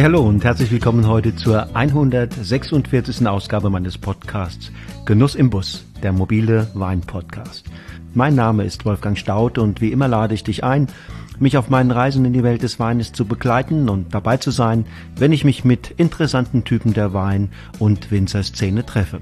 Hey, hallo und herzlich willkommen heute zur 146. Ausgabe meines Podcasts Genuss im Bus, der mobile Wein-Podcast. Mein Name ist Wolfgang Staud und wie immer lade ich dich ein, mich auf meinen Reisen in die Welt des Weines zu begleiten und dabei zu sein, wenn ich mich mit interessanten Typen der Wein- und Winzerszene treffe.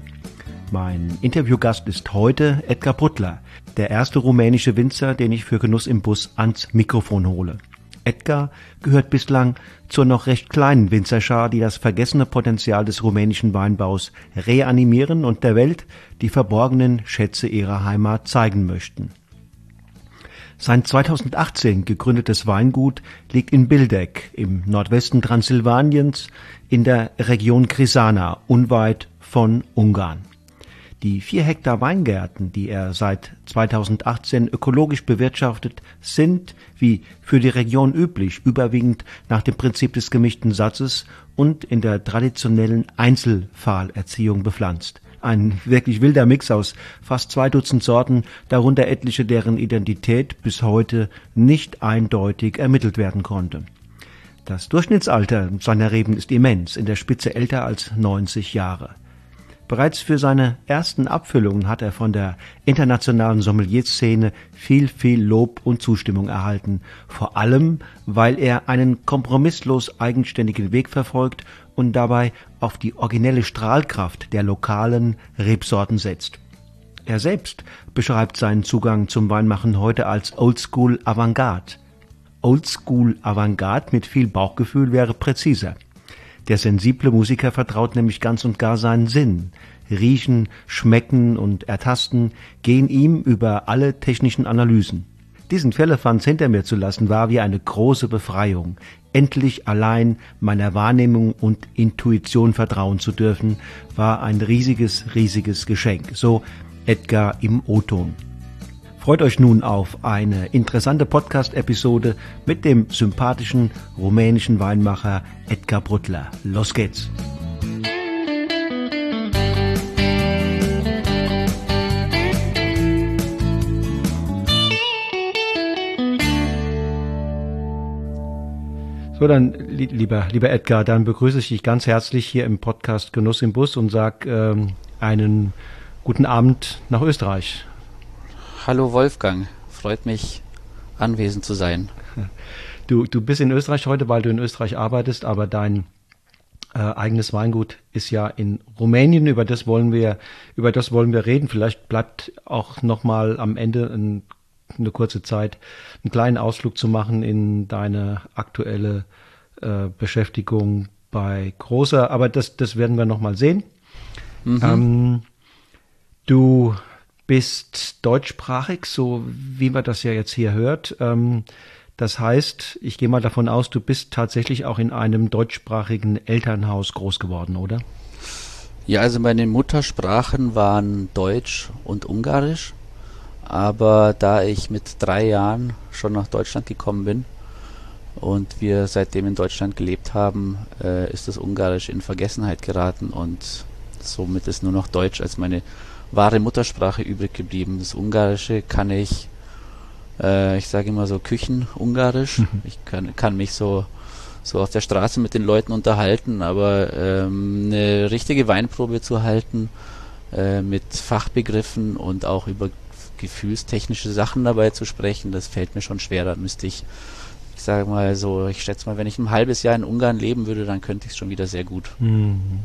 Mein Interviewgast ist heute Edgar Butler, der erste rumänische Winzer, den ich für Genuss im Bus ans Mikrofon hole. Edgar gehört bislang zur noch recht kleinen Winzerschar, die das vergessene Potenzial des rumänischen Weinbaus reanimieren und der Welt die verborgenen Schätze ihrer Heimat zeigen möchten. Sein 2018 gegründetes Weingut liegt in Bildek im Nordwesten Transsilvaniens in der Region Krisana, unweit von Ungarn. Die vier Hektar Weingärten, die er seit 2018 ökologisch bewirtschaftet, sind, wie für die Region üblich, überwiegend nach dem Prinzip des gemischten Satzes und in der traditionellen Einzelpfahlerziehung bepflanzt. Ein wirklich wilder Mix aus fast zwei Dutzend Sorten, darunter etliche, deren Identität bis heute nicht eindeutig ermittelt werden konnte. Das Durchschnittsalter seiner Reben ist immens, in der Spitze älter als 90 Jahre. Bereits für seine ersten Abfüllungen hat er von der internationalen Sommelierszene viel, viel Lob und Zustimmung erhalten, vor allem, weil er einen kompromisslos eigenständigen Weg verfolgt und dabei auf die originelle Strahlkraft der lokalen Rebsorten setzt. Er selbst beschreibt seinen Zugang zum Weinmachen heute als Oldschool Avantgarde. Oldschool Avantgarde mit viel Bauchgefühl wäre präziser. Der sensible Musiker vertraut nämlich ganz und gar seinen Sinn. Riechen, Schmecken und Ertasten gehen ihm über alle technischen Analysen. Diesen Fällefanz hinter mir zu lassen, war wie eine große Befreiung. Endlich allein meiner Wahrnehmung und Intuition vertrauen zu dürfen, war ein riesiges, riesiges Geschenk. So Edgar im O-Ton. Freut euch nun auf eine interessante Podcast-Episode mit dem sympathischen rumänischen Weinmacher Edgar Bruttler. Los geht's! So, dann, lieber, lieber Edgar, dann begrüße ich dich ganz herzlich hier im Podcast Genuss im Bus und sag ähm, einen guten Abend nach Österreich. Hallo Wolfgang, freut mich anwesend zu sein. Du, du bist in Österreich heute, weil du in Österreich arbeitest, aber dein äh, eigenes Weingut ist ja in Rumänien. Über das wollen wir, über das wollen wir reden. Vielleicht bleibt auch noch mal am Ende ein, eine kurze Zeit, einen kleinen Ausflug zu machen in deine aktuelle äh, Beschäftigung bei Großer. Aber das, das werden wir noch mal sehen. Mhm. Ähm, du bist deutschsprachig, so wie man das ja jetzt hier hört. Ähm, das heißt, ich gehe mal davon aus, du bist tatsächlich auch in einem deutschsprachigen Elternhaus groß geworden, oder? Ja, also meine Muttersprachen waren Deutsch und Ungarisch. Aber da ich mit drei Jahren schon nach Deutschland gekommen bin und wir seitdem in Deutschland gelebt haben, äh, ist das Ungarisch in Vergessenheit geraten und somit ist nur noch Deutsch als meine wahre Muttersprache übrig geblieben. Das Ungarische kann ich, äh, ich sage immer so Küchen-Ungarisch. Mhm. Ich kann, kann mich so, so auf der Straße mit den Leuten unterhalten, aber ähm, eine richtige Weinprobe zu halten äh, mit Fachbegriffen und auch über gefühlstechnische Sachen dabei zu sprechen, das fällt mir schon schwer. Da müsste ich, ich sage mal so, ich schätze mal, wenn ich ein halbes Jahr in Ungarn leben würde, dann könnte ich es schon wieder sehr gut. Mhm.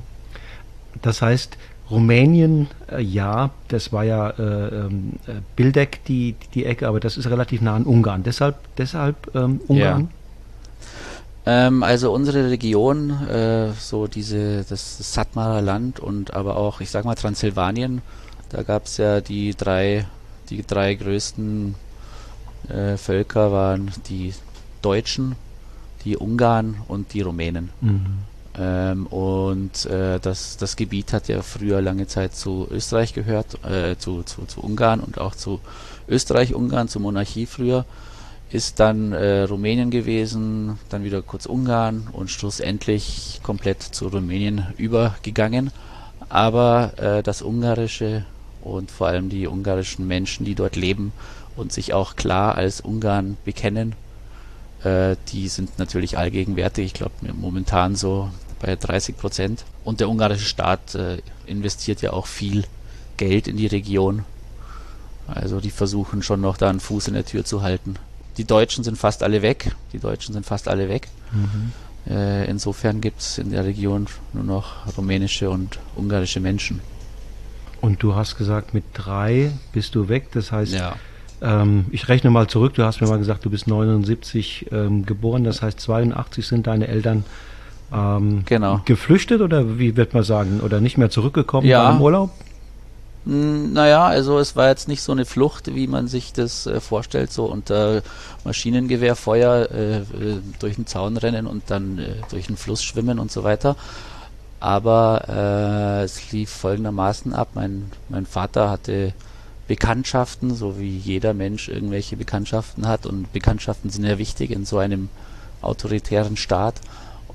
Das heißt, Rumänien, äh, ja, das war ja äh, ähm, äh, Bildeck, die, die Ecke, aber das ist relativ nah an Ungarn. Deshalb, deshalb ähm, Ungarn? Ja. Ähm, also unsere Region, äh, so diese, das Satmarer Land und aber auch, ich sag mal, Transsilvanien, da gab es ja die drei, die drei größten äh, Völker waren die Deutschen, die Ungarn und die Rumänen. Mhm. Ähm, und äh, das, das Gebiet hat ja früher lange Zeit zu Österreich gehört, äh, zu, zu, zu Ungarn und auch zu Österreich-Ungarn, zur Monarchie früher. Ist dann äh, Rumänien gewesen, dann wieder kurz Ungarn und schlussendlich komplett zu Rumänien übergegangen. Aber äh, das Ungarische und vor allem die ungarischen Menschen, die dort leben und sich auch klar als Ungarn bekennen, Äh, die sind natürlich allgegenwärtig. Ich glaube, momentan so bei 30 Prozent. Und der ungarische Staat äh, investiert ja auch viel Geld in die Region. Also die versuchen schon noch da einen Fuß in der Tür zu halten. Die Deutschen sind fast alle weg. Die Deutschen sind fast alle weg. Mhm. Äh, insofern gibt es in der Region nur noch rumänische und ungarische Menschen. Und du hast gesagt, mit drei bist du weg. Das heißt, ja. ähm, ich rechne mal zurück. Du hast mir mal gesagt, du bist 79 ähm, geboren. Das heißt, 82 sind deine Eltern ähm, genau. geflüchtet oder wie wird man sagen? Oder nicht mehr zurückgekommen ja. im Urlaub? Hm, naja, also es war jetzt nicht so eine Flucht, wie man sich das äh, vorstellt, so unter Maschinengewehrfeuer äh, äh, durch den Zaun rennen und dann äh, durch den Fluss schwimmen und so weiter. Aber äh, es lief folgendermaßen ab. Mein, mein Vater hatte Bekanntschaften, so wie jeder Mensch irgendwelche Bekanntschaften hat. Und Bekanntschaften sind ja wichtig in so einem autoritären Staat.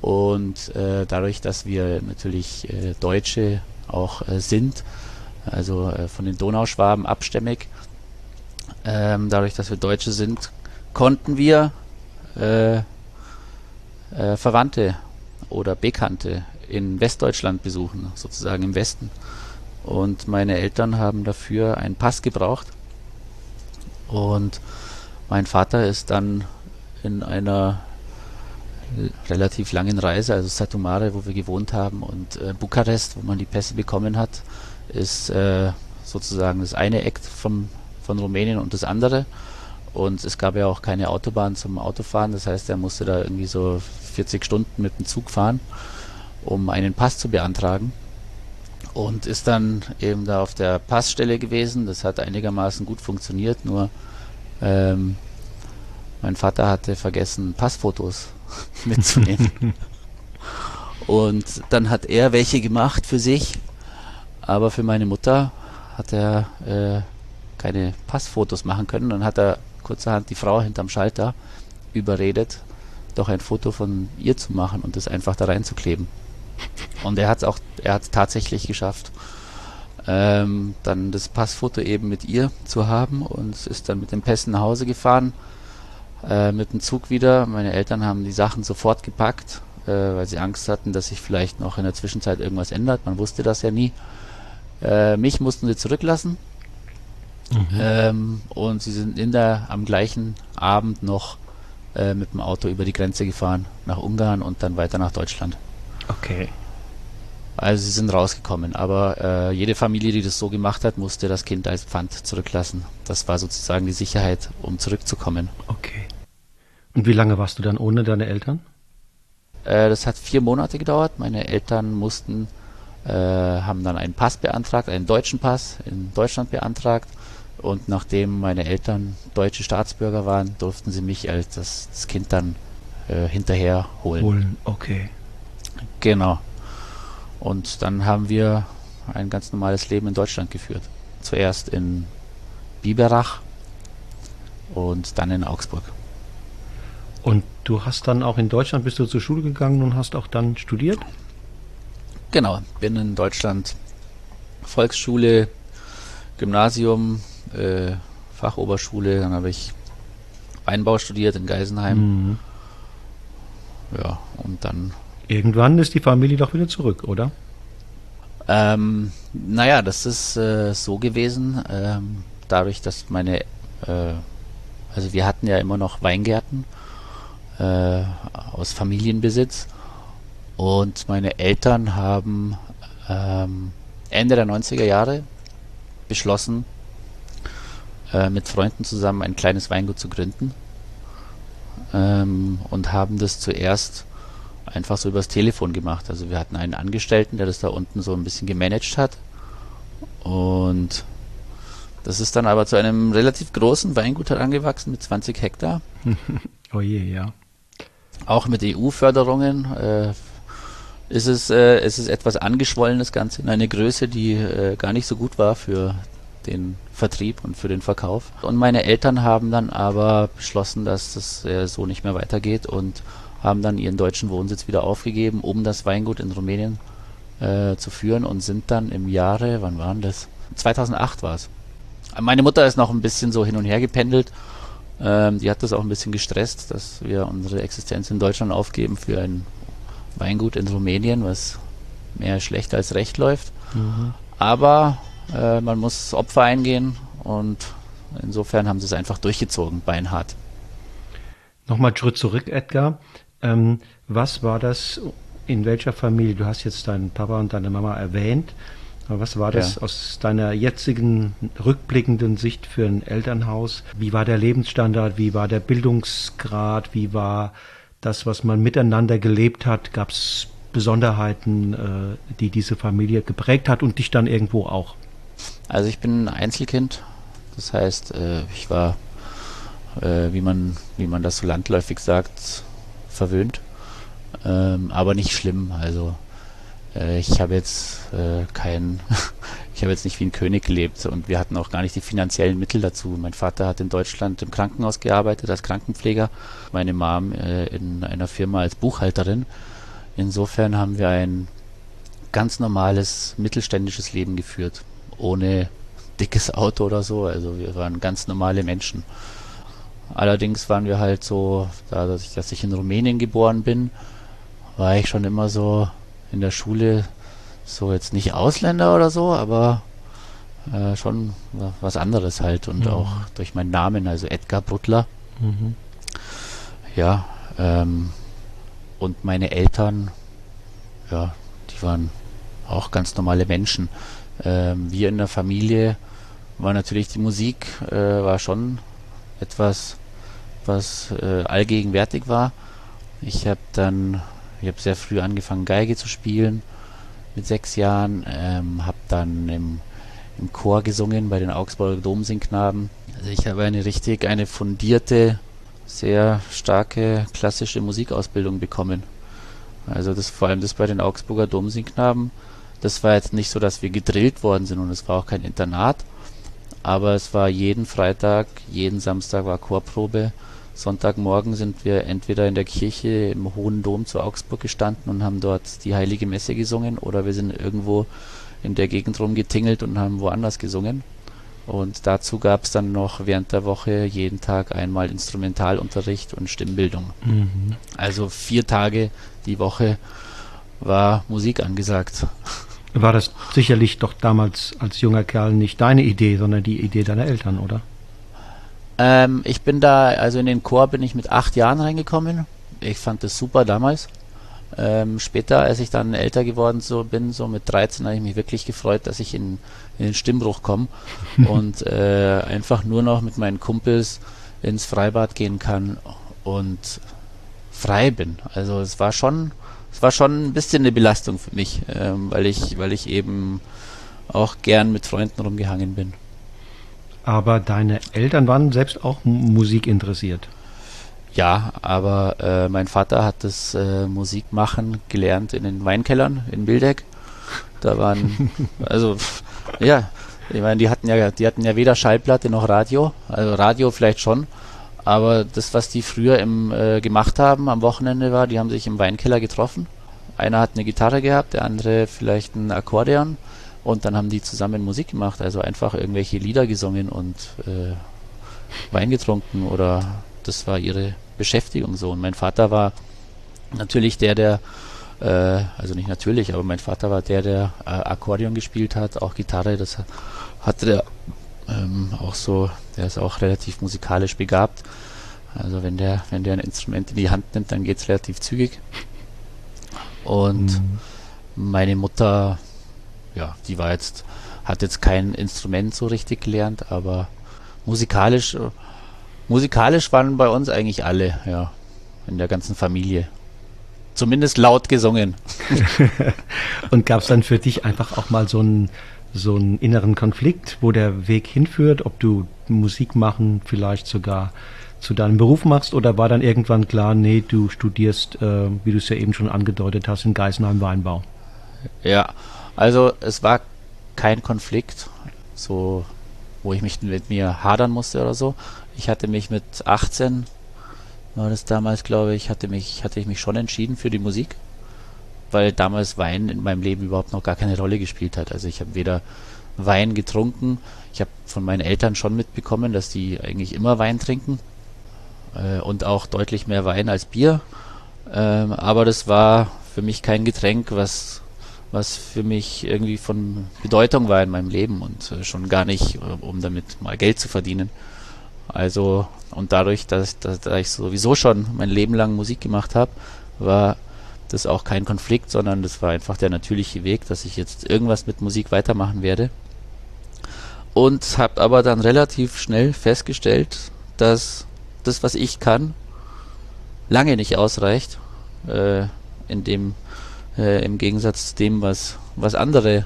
Und äh, dadurch, dass wir natürlich äh, Deutsche auch äh, sind, also äh, von den Donauschwaben abstämmig. Ähm, dadurch, dass wir Deutsche sind, konnten wir äh, Verwandte oder Bekannte in Westdeutschland besuchen, sozusagen im Westen. Und meine Eltern haben dafür einen Pass gebraucht. Und mein Vater ist dann in einer relativ langen Reise, also Satumare, wo wir gewohnt haben, und äh, Bukarest, wo man die Pässe bekommen hat, ist äh, sozusagen das eine Eck vom, von Rumänien und das andere. Und es gab ja auch keine Autobahn zum Autofahren, das heißt, er musste da irgendwie so 40 Stunden mit dem Zug fahren, um einen Pass zu beantragen. Und ist dann eben da auf der Passstelle gewesen. Das hat einigermaßen gut funktioniert, nur ähm, mein Vater hatte vergessen, Passfotos mitzunehmen. und dann hat er welche gemacht für sich aber für meine Mutter hat er äh, keine Passfotos machen können. Dann hat er kurzerhand die Frau hinterm Schalter überredet, doch ein Foto von ihr zu machen und das einfach da reinzukleben. Und er hat es auch, er hat es tatsächlich geschafft, ähm, dann das Passfoto eben mit ihr zu haben und ist dann mit dem Pässen nach Hause gefahren, äh, mit dem Zug wieder. Meine Eltern haben die Sachen sofort gepackt, äh, weil sie Angst hatten, dass sich vielleicht noch in der Zwischenzeit irgendwas ändert. Man wusste das ja nie. Äh, mich mussten sie zurücklassen. Mhm. Ähm, und sie sind in der, am gleichen Abend noch äh, mit dem Auto über die Grenze gefahren nach Ungarn und dann weiter nach Deutschland. Okay. Also sie sind rausgekommen, aber äh, jede Familie, die das so gemacht hat, musste das Kind als Pfand zurücklassen. Das war sozusagen die Sicherheit, um zurückzukommen. Okay. Und wie lange warst du dann ohne deine Eltern? Äh, das hat vier Monate gedauert. Meine Eltern mussten äh, haben dann einen Pass beantragt, einen deutschen Pass in Deutschland beantragt. Und nachdem meine Eltern deutsche Staatsbürger waren, durften sie mich als das, das Kind dann äh, hinterher holen. Holen, okay. Genau. Und dann haben wir ein ganz normales Leben in Deutschland geführt. Zuerst in Biberach und dann in Augsburg. Und du hast dann auch in Deutschland, bist du zur Schule gegangen und hast auch dann studiert? Genau, bin in Deutschland Volksschule, Gymnasium, äh, Fachoberschule, dann habe ich Weinbau studiert in Geisenheim. Mhm. Ja, und dann. Irgendwann ist die Familie doch wieder zurück, oder? Ähm, naja, das ist äh, so gewesen, ähm, dadurch, dass meine, äh, also wir hatten ja immer noch Weingärten äh, aus Familienbesitz und meine Eltern haben ähm, Ende der 90er Jahre beschlossen, äh, mit Freunden zusammen ein kleines Weingut zu gründen. Ähm, und haben das zuerst einfach so übers Telefon gemacht. Also wir hatten einen Angestellten, der das da unten so ein bisschen gemanagt hat. Und das ist dann aber zu einem relativ großen Weingut herangewachsen mit 20 Hektar. oh je, ja. Auch mit EU-Förderungen. Äh, ist es, äh, ist es etwas angeschwollen, das Ganze, in eine Größe, die äh, gar nicht so gut war für den Vertrieb und für den Verkauf. Und meine Eltern haben dann aber beschlossen, dass das äh, so nicht mehr weitergeht und haben dann ihren deutschen Wohnsitz wieder aufgegeben, um das Weingut in Rumänien äh, zu führen und sind dann im Jahre, wann waren das? 2008 war es. Meine Mutter ist noch ein bisschen so hin und her gependelt Ähm, die hat das auch ein bisschen gestresst, dass wir unsere Existenz in Deutschland aufgeben für ein Weingut in Rumänien, was mehr schlecht als recht läuft. Mhm. Aber äh, man muss Opfer eingehen und insofern haben sie es einfach durchgezogen, beinhart. Nochmal Schritt zurück, Edgar. Ähm, was war das, in welcher Familie? Du hast jetzt deinen Papa und deine Mama erwähnt. Aber was war das ja. aus deiner jetzigen rückblickenden Sicht für ein Elternhaus? Wie war der Lebensstandard? Wie war der Bildungsgrad? Wie war das, was man miteinander gelebt hat? Gab es Besonderheiten, äh, die diese Familie geprägt hat und dich dann irgendwo auch? Also ich bin ein Einzelkind. Das heißt, äh, ich war, äh, wie man, wie man das so landläufig sagt, verwöhnt. Ähm, aber nicht schlimm. Also äh, ich habe jetzt äh, kein, ich habe jetzt nicht wie ein König gelebt und wir hatten auch gar nicht die finanziellen Mittel dazu. Mein Vater hat in Deutschland im Krankenhaus gearbeitet als Krankenpfleger, meine Mom äh, in einer Firma als Buchhalterin. Insofern haben wir ein ganz normales mittelständisches Leben geführt, ohne dickes Auto oder so. Also wir waren ganz normale Menschen. Allerdings waren wir halt so, dadurch, dass ich in Rumänien geboren bin, war ich schon immer so in der Schule so jetzt nicht Ausländer oder so, aber äh, schon was anderes halt und mhm. auch durch meinen Namen, also Edgar Butler. Mhm. Ja, ähm, und meine Eltern, ja, die waren auch ganz normale Menschen. Ähm, wir in der Familie war natürlich die Musik, äh, war schon etwas, was äh, allgegenwärtig war. Ich habe dann ich habe sehr früh angefangen, Geige zu spielen, mit sechs Jahren. Ähm, habe dann im, im Chor gesungen bei den Augsburger Domsingknaben. Also ich habe eine richtig, eine fundierte, sehr starke klassische Musikausbildung bekommen. Also das vor allem das bei den Augsburger Domsingknaben. Das war jetzt nicht so, dass wir gedrillt worden sind und es war auch kein Internat, aber es war jeden Freitag, jeden Samstag war Chorprobe Sonntagmorgen sind wir entweder in der Kirche im Hohen Dom zu Augsburg gestanden und haben dort die Heilige Messe gesungen oder wir sind irgendwo in der Gegend rumgetingelt und haben woanders gesungen. Und dazu gab es dann noch während der Woche jeden Tag einmal Instrumentalunterricht und Stimmbildung. Mhm. Also vier Tage die Woche war Musik angesagt. War das sicherlich doch damals als junger Kerl nicht deine Idee, sondern die Idee deiner Eltern, oder? Ähm, ich bin da, also in den Chor bin ich mit acht Jahren reingekommen. Ich fand das super damals. Ähm, später, als ich dann älter geworden so bin, so mit 13, habe ich mich wirklich gefreut, dass ich in, in den Stimmbruch komme und äh, einfach nur noch mit meinen Kumpels ins Freibad gehen kann und frei bin. Also es war schon, es war schon ein bisschen eine Belastung für mich, ähm, weil ich, weil ich eben auch gern mit Freunden rumgehangen bin. Aber deine Eltern waren selbst auch Musik interessiert. Ja, aber äh, mein Vater hat das äh, Musikmachen gelernt in den Weinkellern in Bildeck. Da waren, also ja, ich meine, die hatten ja, die hatten ja weder Schallplatte noch Radio. Also Radio vielleicht schon, aber das, was die früher im, äh, gemacht haben am Wochenende war, die haben sich im Weinkeller getroffen. Einer hat eine Gitarre gehabt, der andere vielleicht ein Akkordeon und dann haben die zusammen Musik gemacht, also einfach irgendwelche Lieder gesungen und äh, Wein getrunken oder das war ihre Beschäftigung so. Und mein Vater war natürlich der, der, äh, also nicht natürlich, aber mein Vater war der, der äh, Akkordeon gespielt hat, auch Gitarre, das hatte der ähm, auch so, der ist auch relativ musikalisch begabt. Also wenn der, wenn der ein Instrument in die Hand nimmt, dann geht es relativ zügig. Und mhm. meine Mutter ja, die war jetzt, hat jetzt kein Instrument so richtig gelernt, aber musikalisch, musikalisch waren bei uns eigentlich alle, ja, in der ganzen Familie. Zumindest laut gesungen. Und gab es dann für dich einfach auch mal so einen, so einen inneren Konflikt, wo der Weg hinführt, ob du Musik machen vielleicht sogar zu deinem Beruf machst oder war dann irgendwann klar, nee, du studierst, äh, wie du es ja eben schon angedeutet hast, in Geisenheim Weinbau? Ja, also es war kein Konflikt, so wo ich mich mit mir hadern musste oder so. Ich hatte mich mit 18 war das damals, glaube ich, hatte mich hatte ich mich schon entschieden für die Musik, weil damals Wein in meinem Leben überhaupt noch gar keine Rolle gespielt hat. Also ich habe weder Wein getrunken, ich habe von meinen Eltern schon mitbekommen, dass die eigentlich immer Wein trinken. äh, und auch deutlich mehr Wein als Bier. Ähm, aber das war für mich kein Getränk, was, was für mich irgendwie von Bedeutung war in meinem Leben und äh, schon gar nicht, äh, um damit mal Geld zu verdienen. Also, und dadurch, dass, dass, dass ich sowieso schon mein Leben lang Musik gemacht habe, war das auch kein Konflikt, sondern das war einfach der natürliche Weg, dass ich jetzt irgendwas mit Musik weitermachen werde. Und habe aber dann relativ schnell festgestellt, dass das, was ich kann, lange nicht ausreicht, äh, in dem, äh, im Gegensatz zu dem, was, was andere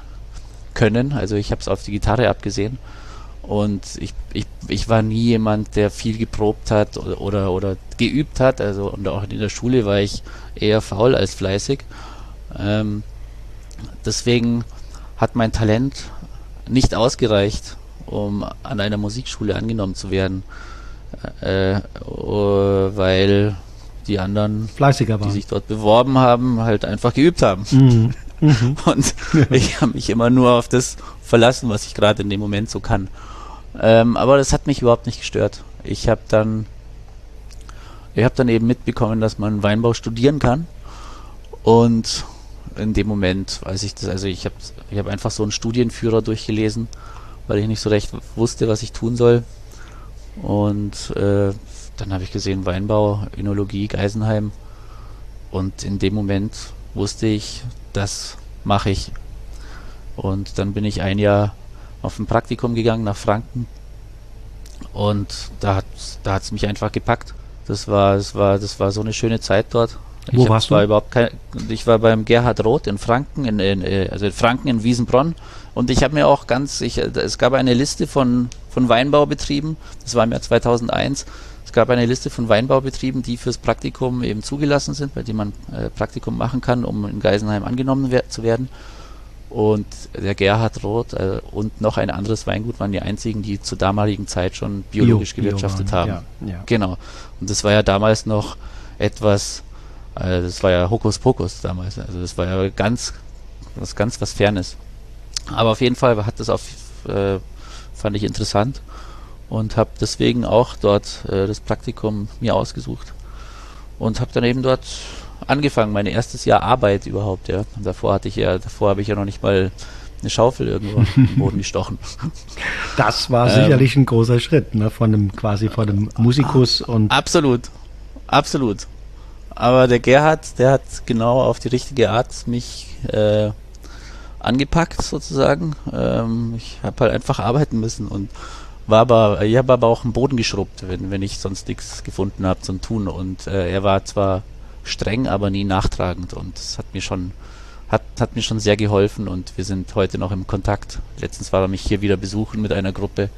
können. Also ich habe es auf die Gitarre abgesehen und ich, ich, ich war nie jemand, der viel geprobt hat oder, oder, oder geübt hat. Also und auch in der Schule war ich eher faul als fleißig. Ähm, deswegen hat mein Talent nicht ausgereicht, um an einer Musikschule angenommen zu werden, äh, oh, weil die anderen, Fleißiger die sich dort beworben haben, halt einfach geübt haben. Mhm. Mhm. Und ich habe mich immer nur auf das verlassen, was ich gerade in dem Moment so kann. Ähm, aber das hat mich überhaupt nicht gestört. Ich habe dann, ich habe dann eben mitbekommen, dass man Weinbau studieren kann. Und in dem Moment weiß ich das, also ich habe ich hab einfach so einen Studienführer durchgelesen, weil ich nicht so recht wusste, was ich tun soll. Und äh, dann habe ich gesehen Weinbau, Önologie, Geisenheim. Und in dem Moment wusste ich, das mache ich. Und dann bin ich ein Jahr auf ein Praktikum gegangen nach Franken und da hat da hat's mich einfach gepackt. Das war das war das war so eine schöne Zeit dort. Wo ich warst war du? Überhaupt kein, ich war beim Gerhard Roth in Franken, in, in, äh, also in Franken in Wiesenbronn. Und ich habe mir auch ganz, ich, es gab eine Liste von, von Weinbaubetrieben, das war im Jahr 2001, es gab eine Liste von Weinbaubetrieben, die fürs Praktikum eben zugelassen sind, bei denen man äh, Praktikum machen kann, um in Geisenheim angenommen wer zu werden. Und der Gerhard Roth äh, und noch ein anderes Weingut waren die einzigen, die zur damaligen Zeit schon biologisch Bio, gewirtschaftet Bio haben. Ja, ja. Genau. Und das war ja damals noch etwas, äh, das war ja Hokuspokus damals. Also das war ja ganz, was ganz was Fernes. Aber auf jeden Fall hat das auf, äh, fand ich interessant und habe deswegen auch dort äh, das Praktikum mir ausgesucht und habe dann eben dort angefangen, mein erstes Jahr Arbeit überhaupt, ja. Und davor hatte ich ja, davor habe ich ja noch nicht mal eine Schaufel irgendwo im Boden gestochen. Das war ähm, sicherlich ein großer Schritt, ne, von einem quasi von einem Musikus und absolut, absolut. Aber der Gerhard, der hat genau auf die richtige Art mich äh, angepackt sozusagen. Ähm, ich habe halt einfach arbeiten müssen und war aber, ich habe aber auch einen Boden geschrubbt, wenn, wenn ich sonst nichts gefunden habe zum Tun. Und äh, er war zwar streng, aber nie nachtragend. Und das hat mir schon, hat, hat mir schon sehr geholfen und wir sind heute noch im Kontakt. Letztens war er mich hier wieder besuchen mit einer Gruppe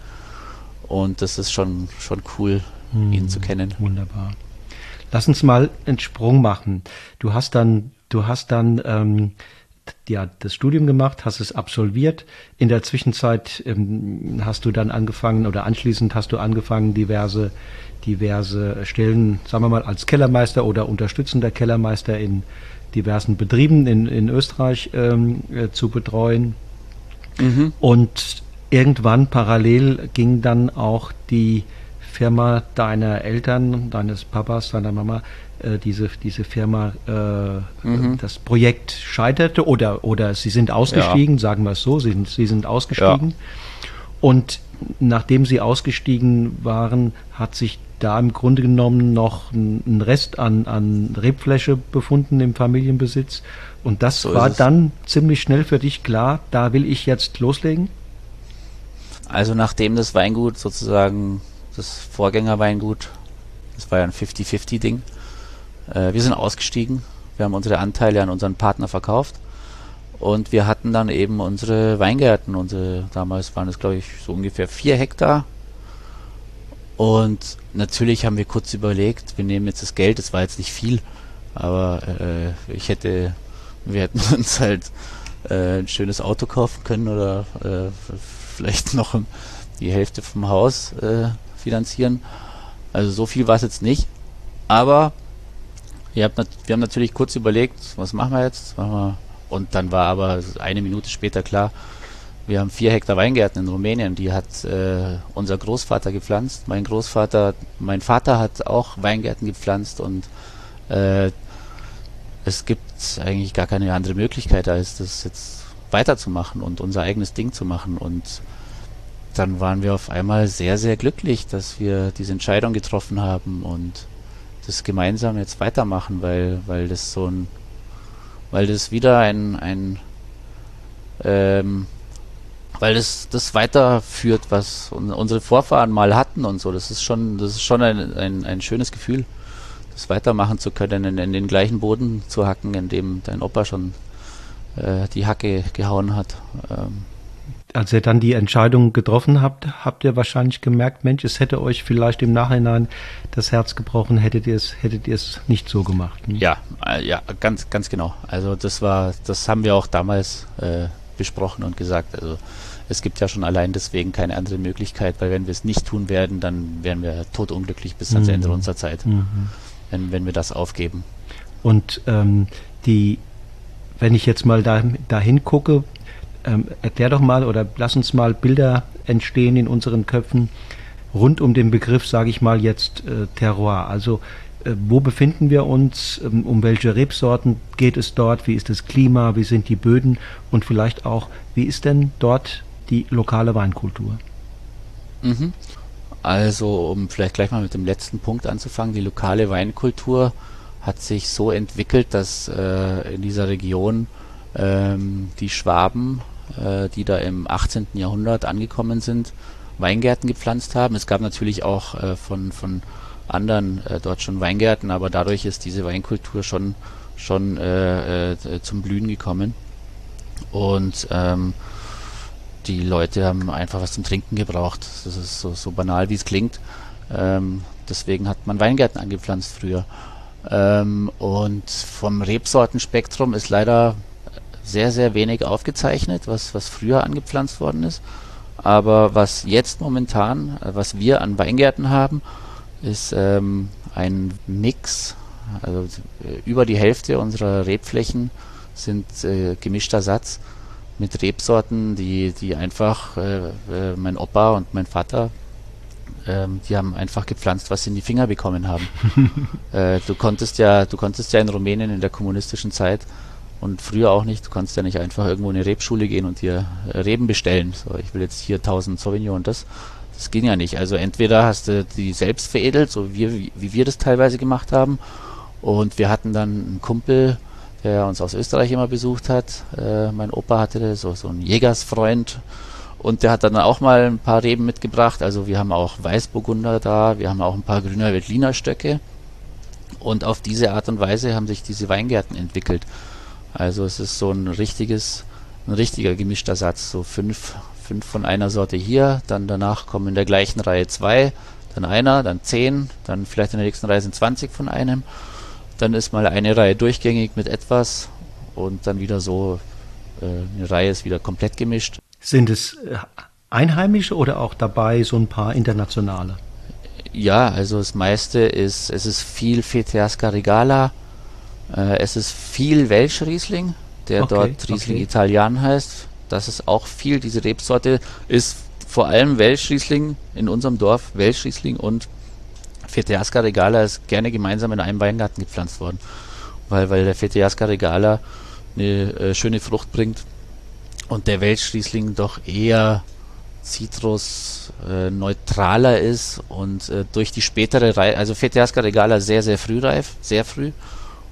und das ist schon, schon cool, hm, ihn zu kennen. Wunderbar. Lass uns mal einen Sprung machen. Du hast dann, du hast dann ähm, ja, das Studium gemacht, hast es absolviert. In der Zwischenzeit ähm, hast du dann angefangen oder anschließend hast du angefangen, diverse diverse Stellen, sagen wir mal, als Kellermeister oder unterstützender Kellermeister in diversen Betrieben in, in Österreich ähm, äh, zu betreuen. Mhm. Und irgendwann parallel ging dann auch die Firma deiner Eltern, deines Papas, deiner Mama, äh, diese, diese Firma, äh, mhm. das Projekt scheiterte oder, oder sie sind ausgestiegen, ja. sagen wir es so, sie sind, sie sind ausgestiegen. Ja. Und nachdem sie ausgestiegen waren, hat sich da im Grunde genommen noch ein Rest an, an Rebfläche befunden im Familienbesitz. Und das so war dann ziemlich schnell für dich klar, da will ich jetzt loslegen? Also nachdem das Weingut sozusagen, das Vorgängerweingut, das war ja ein 50-50-Ding, äh, wir sind ausgestiegen, wir haben unsere Anteile an unseren Partner verkauft. Und wir hatten dann eben unsere Weingärten, unsere, damals waren es glaube ich so ungefähr vier Hektar. Und natürlich haben wir kurz überlegt, wir nehmen jetzt das Geld, das war jetzt nicht viel, aber äh, ich hätte, wir hätten uns halt äh, ein schönes Auto kaufen können oder äh, vielleicht noch die Hälfte vom Haus äh, finanzieren. Also so viel war es jetzt nicht. Aber wir haben, natürlich kurz überlegt, was machen wir jetzt? Und dann war aber eine Minute später klar, wir haben vier Hektar Weingärten in Rumänien, die hat äh, unser Großvater gepflanzt. Mein Großvater, mein Vater hat auch Weingärten gepflanzt und äh, es gibt eigentlich gar keine andere Möglichkeit, als das jetzt weiterzumachen und unser eigenes Ding zu machen. Und dann waren wir auf einmal sehr, sehr glücklich, dass wir diese Entscheidung getroffen haben und das gemeinsam jetzt weitermachen, weil, weil das so ein, weil das wieder ein, ein ähm, weil das das weiterführt, was unsere Vorfahren mal hatten und so. Das ist schon, das ist schon ein, ein, ein schönes Gefühl, das weitermachen zu können, in, in, den gleichen Boden zu hacken, in dem dein Opa schon äh, die Hacke gehauen hat. Ähm. Als ihr dann die Entscheidung getroffen habt, habt ihr wahrscheinlich gemerkt, Mensch, es hätte euch vielleicht im Nachhinein das Herz gebrochen, hättet ihr es, hättet ihr es nicht so gemacht. Ne? Ja, äh, ja, ganz, ganz genau. Also das war, das haben wir auch damals äh, besprochen und gesagt. Also es gibt ja schon allein deswegen keine andere Möglichkeit, weil wenn wir es nicht tun werden, dann wären wir totunglücklich bis ans mhm. Ende unserer Zeit, mhm. wenn, wenn wir das aufgeben. Und ähm, die, wenn ich jetzt mal da, dahin gucke, ähm, erklär doch mal oder lass uns mal Bilder entstehen in unseren Köpfen rund um den Begriff, sage ich mal jetzt, äh, Terroir. Also äh, wo befinden wir uns, ähm, um welche Rebsorten geht es dort, wie ist das Klima, wie sind die Böden und vielleicht auch, wie ist denn dort die lokale Weinkultur? Mhm. Also, um vielleicht gleich mal mit dem letzten Punkt anzufangen, die lokale Weinkultur hat sich so entwickelt, dass äh, in dieser Region ähm, die Schwaben, äh, die da im 18. Jahrhundert angekommen sind, Weingärten gepflanzt haben. Es gab natürlich auch äh, von, von anderen äh, dort schon Weingärten, aber dadurch ist diese Weinkultur schon, schon äh, äh, zum Blühen gekommen. Und ähm, die Leute haben einfach was zum Trinken gebraucht. Das ist so, so banal, wie es klingt. Ähm, deswegen hat man Weingärten angepflanzt früher. Ähm, und vom Rebsortenspektrum ist leider sehr, sehr wenig aufgezeichnet, was, was früher angepflanzt worden ist. Aber was jetzt momentan, äh, was wir an Weingärten haben, ist ähm, ein Mix. Also äh, über die Hälfte unserer Rebflächen sind äh, gemischter Satz mit Rebsorten, die, die einfach äh, äh, mein Opa und mein Vater, ähm, die haben einfach gepflanzt, was sie in die Finger bekommen haben. äh, du konntest ja, du konntest ja in Rumänien in der kommunistischen Zeit und früher auch nicht, du konntest ja nicht einfach irgendwo in eine Rebschule gehen und dir äh, Reben bestellen. So, ich will jetzt hier 1000 Sauvignon und das. Das ging ja nicht. Also entweder hast du die selbst veredelt, so wie, wie wir das teilweise gemacht haben. Und wir hatten dann einen Kumpel, der uns aus Österreich immer besucht hat. Äh, mein Opa hatte so, so einen Jägersfreund und der hat dann auch mal ein paar Reben mitgebracht. Also wir haben auch Weißburgunder da, wir haben auch ein paar grüner Veltliner Stöcke. Und auf diese Art und Weise haben sich diese Weingärten entwickelt. Also es ist so ein richtiges, ein richtiger gemischter Satz. So fünf, fünf von einer Sorte hier, dann danach kommen in der gleichen Reihe zwei, dann einer, dann zehn, dann vielleicht in der nächsten Reihe sind 20 von einem dann ist mal eine Reihe durchgängig mit etwas und dann wieder so, äh, eine Reihe ist wieder komplett gemischt. Sind es äh, Einheimische oder auch dabei so ein paar internationale? Ja, also das meiste ist, es ist viel Feteasca Regala, äh, es ist viel Welschriesling, der okay, dort Riesling okay. Italian heißt. Das ist auch viel, diese Rebsorte ist vor allem Welschriesling in unserem Dorf, Welschriesling und Feteasca regala ist gerne gemeinsam in einem Weingarten gepflanzt worden, weil, weil der Feteasca regala eine äh, schöne Frucht bringt und der Welschriesling doch eher Citrus äh, neutraler ist und äh, durch die spätere Reife, also Feteasca regala sehr, sehr frühreif, sehr früh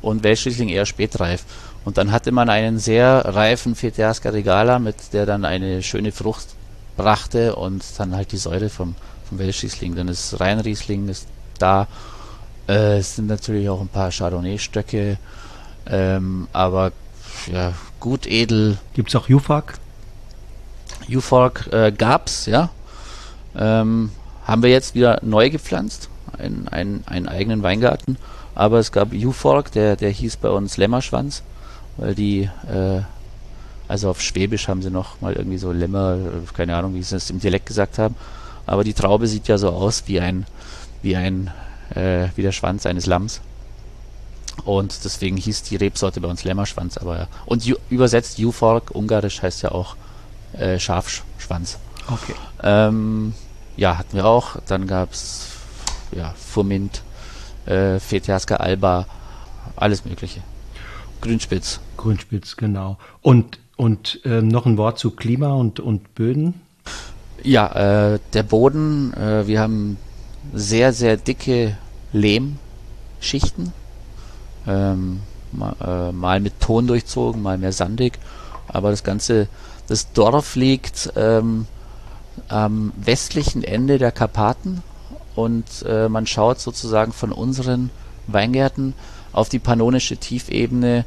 und Welschriesling eher spätreif. Und dann hatte man einen sehr reifen Feteasca regala, mit der dann eine schöne Frucht brachte und dann halt die Säure vom, vom Welschriesling. Dann ist Rheinriesling, ist da. Äh, es sind natürlich auch ein paar Chardonnay-Stöcke, ähm, aber ja, gut edel. Gibt es auch Jufak? Jufak äh, gab's, ja. Ähm, haben wir jetzt wieder neu gepflanzt, einen, einen, einen eigenen Weingarten. Aber es gab Jufork, der, der hieß bei uns Lämmerschwanz, weil die, äh, also auf Schwäbisch haben sie noch mal irgendwie so Lämmer, keine Ahnung, wie sie es im Dialekt gesagt haben. Aber die Traube sieht ja so aus wie ein, wie ein äh, wie der Schwanz eines Lamms. Und deswegen hieß die Rebsorte bei uns Lämmerschwanz, aber und ju, übersetzt Jufork, ungarisch heißt ja auch äh, Schafschwanz. Okay. Ähm, ja, hatten wir auch. Dann gab's ja, Furmint, äh, Fetiaska alba, alles mögliche. Grünspitz. Grünspitz, genau. Und, und ähm, noch ein Wort zu Klima und, und Böden? Ja, äh, der Boden, äh, wir haben sehr, sehr dicke Lehmschichten. Ähm, mal, äh, mal mit Ton durchzogen, mal mehr sandig. Aber das Ganze, das Dorf liegt ähm, am westlichen Ende der Karpaten und äh, man schaut sozusagen von unseren Weingärten auf die pannonische Tiefebene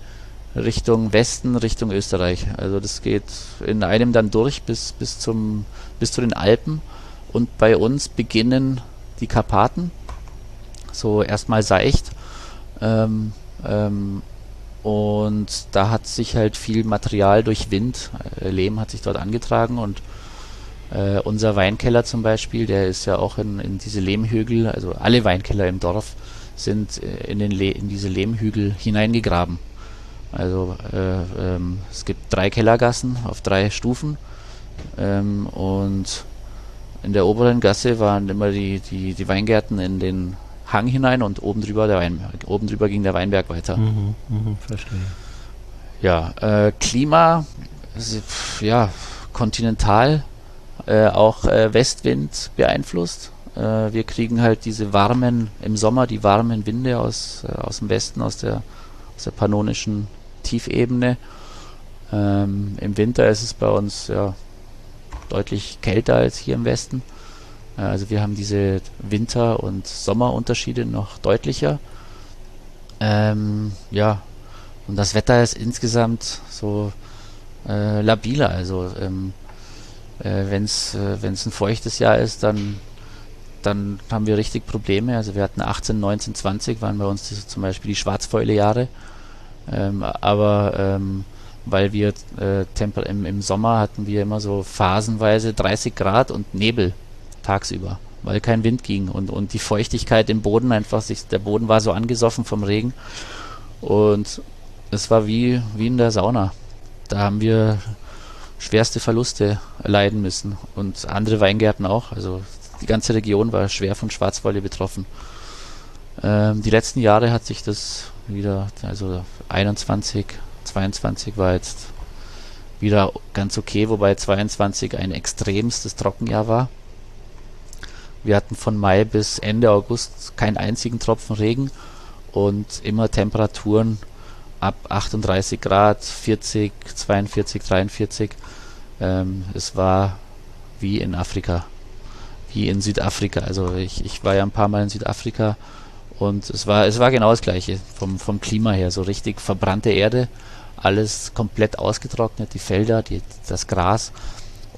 Richtung Westen, Richtung Österreich. Also das geht in einem dann durch bis, bis, zum, bis zu den Alpen. Und bei uns beginnen die Karpaten, so erstmal seicht. Ähm, ähm, und da hat sich halt viel Material durch Wind, äh, Lehm hat sich dort angetragen und äh, unser Weinkeller zum Beispiel, der ist ja auch in, in diese Lehmhügel, also alle Weinkeller im Dorf sind äh, in, den Le in diese Lehmhügel hineingegraben. Also äh, ähm, es gibt drei Kellergassen auf drei Stufen ähm, und in der oberen Gasse waren immer die, die, die Weingärten in den Hang hinein und oben drüber der Wein, oben drüber ging der Weinberg weiter. Mhm, mh, verstehe. Ja, äh, Klima, ja, kontinental äh, auch äh, Westwind beeinflusst. Äh, wir kriegen halt diese warmen, im Sommer die warmen Winde aus, äh, aus dem Westen, aus der, aus der pannonischen Tiefebene. Ähm, Im Winter ist es bei uns ja deutlich kälter als hier im Westen. Äh, also wir haben diese Winter- und Sommerunterschiede noch deutlicher. Ähm, ja, und das Wetter ist insgesamt so labiler. Also ähm, äh, wenn es äh, ein feuchtes Jahr ist, dann, dann haben wir richtig Probleme. Also wir hatten 18, 19, 20 waren bei uns diese, zum Beispiel die Schwarzfäule-Jahre. Ähm, aber ähm, weil wir äh, im, im Sommer hatten wir immer so phasenweise 30 Grad und Nebel tagsüber, weil kein Wind ging und, und die Feuchtigkeit im Boden einfach sich, der Boden war so angesoffen vom Regen und es war wie, wie in der Sauna. Da haben wir schwerste Verluste erleiden müssen und andere Weingärten auch. Also die ganze Region war schwer von Schwarzwolle betroffen. Ähm, die letzten Jahre hat sich das wieder, also 21, 22 war jetzt wieder ganz okay, wobei 22 ein extremstes Trockenjahr war. Wir hatten von Mai bis Ende August keinen einzigen Tropfen Regen und immer Temperaturen ab 38 Grad, 40, 42, 43. Ähm, es war wie in Afrika, wie in Südafrika. Also ich, ich war ja ein paar Mal in Südafrika und es war, es war genau das gleiche vom, vom Klima her. So richtig verbrannte Erde, alles komplett ausgetrocknet, die Felder, die, das Gras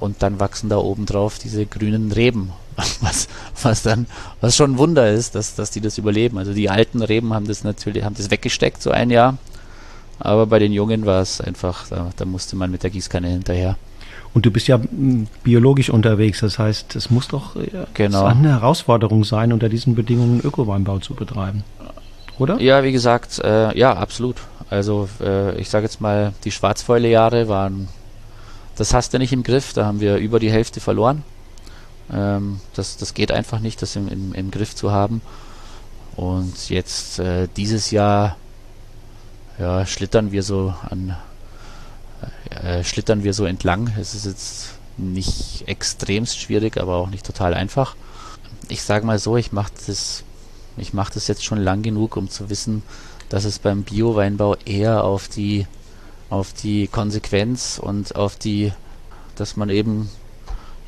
und dann wachsen da oben drauf diese grünen Reben. Was, was dann, was schon ein Wunder ist, dass, dass die das überleben. Also die alten Reben haben das natürlich, haben das weggesteckt, so ein Jahr. Aber bei den Jungen war es einfach, da, da musste man mit der Gießkanne hinterher. Und du bist ja hm, biologisch unterwegs, das heißt, es muss doch ja, genau. eine Herausforderung sein, unter diesen Bedingungen Ökoweinbau zu betreiben. Oder? Ja, wie gesagt, äh, ja, absolut. Also äh, ich sage jetzt mal, die Schwarzfäule-Jahre waren, das hast du nicht im Griff, da haben wir über die Hälfte verloren. Ähm, das, das geht einfach nicht, das im, im, im Griff zu haben. Und jetzt äh, dieses Jahr ja, schlittern wir so an äh, schlittern wir so entlang. Es ist jetzt nicht extremst schwierig, aber auch nicht total einfach. Ich sage mal so, ich mache das, ich mache das jetzt schon lang genug, um zu wissen, dass es beim Bio-Weinbau eher auf die, auf die Konsequenz und auf die, dass man eben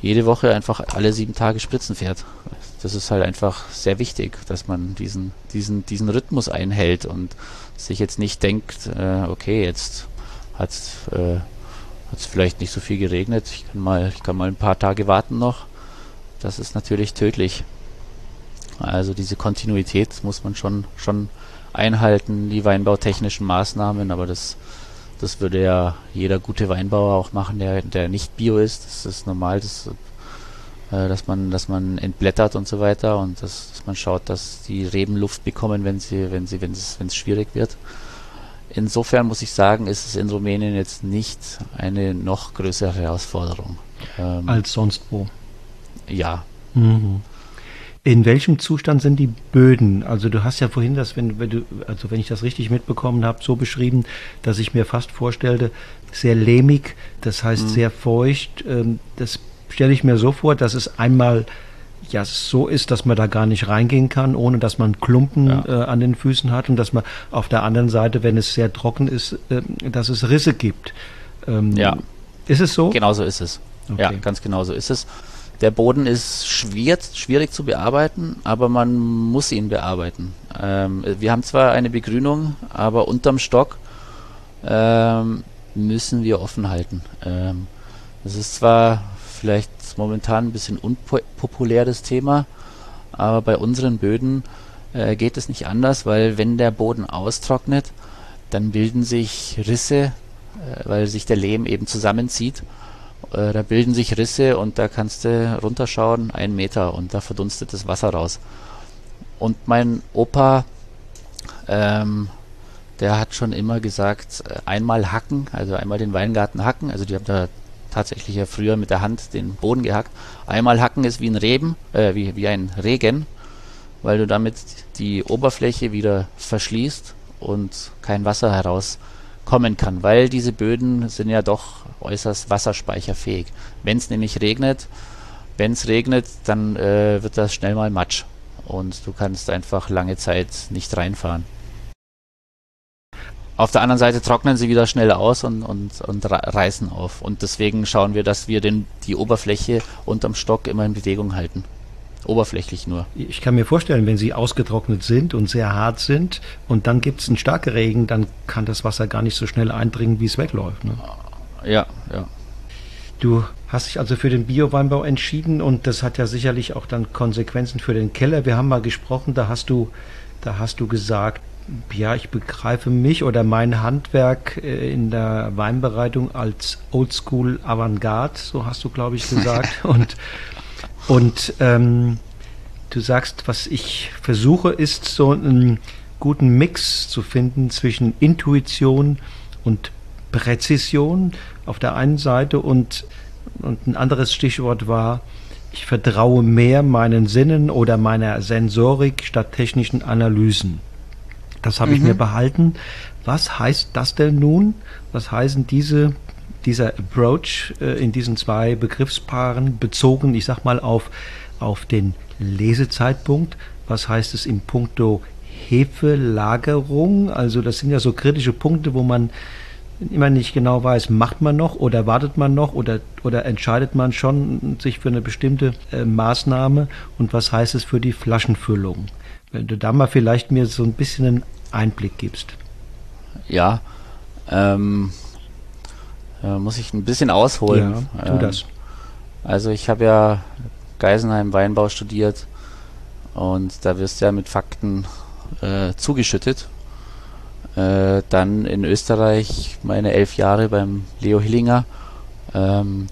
jede Woche einfach alle sieben Tage Spritzen fährt. Das ist halt einfach sehr wichtig, dass man diesen, diesen, diesen Rhythmus einhält und sich jetzt nicht denkt, äh, okay, jetzt hat äh, es vielleicht nicht so viel geregnet. Ich kann mal, ich kann mal ein paar Tage warten noch. Das ist natürlich tödlich. Also diese Kontinuität muss man schon, schon einhalten, die weinbautechnischen Maßnahmen, aber das, das würde ja jeder gute Weinbauer auch machen, der, der nicht bio ist. Das ist normal, das, äh, dass man, dass man entblättert und so weiter und dass, dass man schaut, dass die Reben Luft bekommen, wenn sie, wenn sie, wenn es, wenn es schwierig wird. insofern muss ich sagen, ist es in Rumänien jetzt nicht eine noch größere Herausforderung. Ähm, Als sonst wo. Ja. Mhm. In welchem Zustand sind die Böden? Also du hast ja vorhin das, wenn, wenn du, also wenn ich das richtig mitbekommen habe, so beschrieben, dass ich mir fast vorstellte, sehr lehmig, das heißt mhm. sehr feucht. Ähm, das stelle ich mir so vor, dass es einmal ja so ist, dass man da gar nicht reingehen kann, ohne dass man Klumpen ja. äh, an den Füßen hat und dass man auf der anderen Seite, wenn es sehr trocken ist, äh, dass es Risse gibt. Ähm, ja. Ist es so? Genau so ist es. Okay. Ja, ganz genau so ist es. Der Boden ist schwer, schwierig zu bearbeiten, aber man muss ihn bearbeiten. Ähm, wir haben zwar eine Begrünung, aber unterm Stock ähm, müssen wir offen halten. Ähm, das ist zwar vielleicht momentan ein bisschen unpopuläres Thema, aber bei unseren Böden äh, geht es nicht anders, weil wenn der Boden austrocknet, dann bilden sich Risse, äh, weil sich der Lehm eben zusammenzieht äh, da bilden sich Risse und da kannst du runterschauen, einen Meter und da verdunstet das Wasser raus. Und mein Opa, ähm, der hat schon immer gesagt, äh, einmal hacken, also einmal den Weingarten hacken, also die haben da tatsächlich ja früher mit der Hand den Boden gehackt. Einmal hacken ist wie ein Reben, äh, wie, wie ein Regen, weil du damit die Oberfläche wieder verschließt und kein Wasser herauskommen kann, weil diese Böden sind ja doch äußerst wasserspeicherfähig. Wenn es nämlich regnet, wenn es regnet, dann äh, wird das schnell mal Matsch und du kannst einfach lange Zeit nicht reinfahren. Auf der anderen Seite trocknen sie wieder schnell aus und, und, und reißen auf. Und deswegen schauen wir, dass wir den, die Oberfläche unterm Stock immer in Bewegung halten. Oberflächlich nur. Ich kann mir vorstellen, wenn sie ausgetrocknet sind und sehr hart sind und dann gibt es einen starken Regen, dann kann das Wasser gar nicht so schnell eindringen, wie es wegläuft. Ne? Ja, ja. Du hast dich also für den Bio-Weinbau entschieden und das hat ja sicherlich auch dann Konsequenzen für den Keller. Wir haben mal gesprochen, da hast du, da hast du gesagt, ja, ich begreife mich oder mein Handwerk äh, in der Weinbereitung als Oldschool Avantgarde, so hast du, glaube ich, gesagt. und und ähm, du sagst, was ich versuche, ist so einen guten Mix zu finden zwischen Intuition und Präzision auf der einen Seite und, und ein anderes Stichwort war, ich vertraue mehr meinen Sinnen oder meiner Sensorik statt technischen Analysen. Das habe mhm. ich mir mhm. behalten. Was heißt das denn nun? Was heißen diese, dieser Approach äh, in diesen zwei Begriffspaaren bezogen, ich sag mal, auf, auf den Lesezeitpunkt? Was heißt es im Punkto Hefelagerung? Also das sind ja so kritische Punkte, wo man immer nicht genau weiß, macht man noch oder wartet man noch oder, oder entscheidet man schon sich für eine bestimmte äh, Maßnahme und was heißt es für die Flaschenfüllung? Wenn du da mal vielleicht mir so ein bisschen einen Einblick gibst. Ja, ähm, äh, muss ich ein bisschen ausholen. Ja, tu ähm, das. Also ich habe ja Geisenheim Weinbau studiert und da wirst du ja mit Fakten äh, zugeschüttet äh, dann in Österreich meine elf Jahre beim Leo Hillinger. Ähm,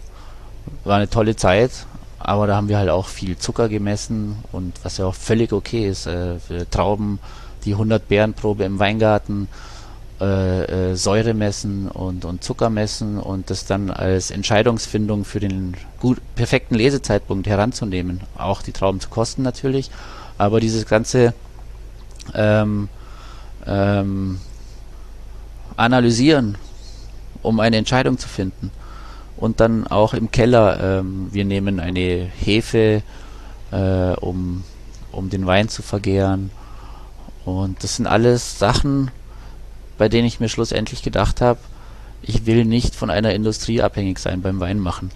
war eine tolle Zeit, aber da haben wir halt auch viel Zucker gemessen und was ja auch völlig okay ist. Äh, für Trauben die 100 Bärenprobe im Weingarten, äh, äh, Säure messen und, und Zucker messen und das dann als Entscheidungsfindung für den gut, perfekten Lesezeitpunkt heranzunehmen. Auch die Trauben zu kosten natürlich, aber dieses ganze ähm, ähm, analysieren, um eine Entscheidung zu finden. Und dann auch im Keller, ähm, wir nehmen eine Hefe, äh, um, um den Wein zu vergären. Und das sind alles Sachen, bei denen ich mir schlussendlich gedacht habe, ich will nicht von einer Industrie abhängig sein beim Weinmachen.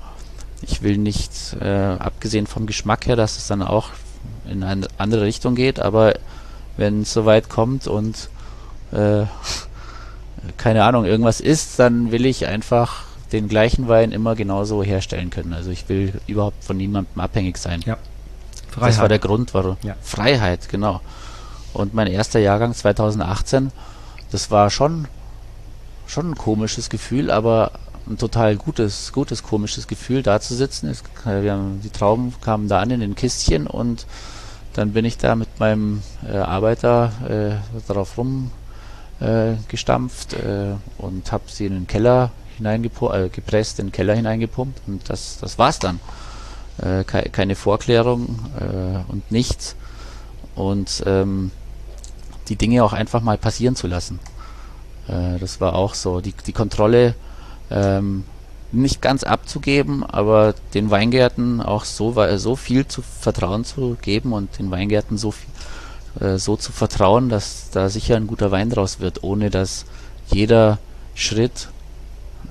Ich will nicht, äh, abgesehen vom Geschmack her, dass es dann auch in eine andere Richtung geht, aber wenn es soweit kommt und äh, keine Ahnung, irgendwas ist, dann will ich einfach den gleichen Wein immer genauso herstellen können. Also ich will überhaupt von niemandem abhängig sein. Ja. Freiheit. Das war der Grund, warum. Ja. Freiheit, genau. Und mein erster Jahrgang 2018, das war schon, schon ein komisches Gefühl, aber ein total gutes, gutes, komisches Gefühl, da zu sitzen. Es, wir haben, die Trauben kamen da an in den Kistchen und dann bin ich da mit meinem äh, Arbeiter äh, darauf rum äh, äh, und habe sie in den Keller äh, in den Keller hineingepumpt und das, das war's dann. Äh, ke keine Vorklärung äh, und nichts. Und ähm, die Dinge auch einfach mal passieren zu lassen. Äh, das war auch so. Die, die Kontrolle ähm, nicht ganz abzugeben, aber den Weingärten auch so, so viel zu Vertrauen zu geben und den Weingärten so viel, äh, so zu vertrauen, dass da sicher ein guter Wein draus wird, ohne dass jeder Schritt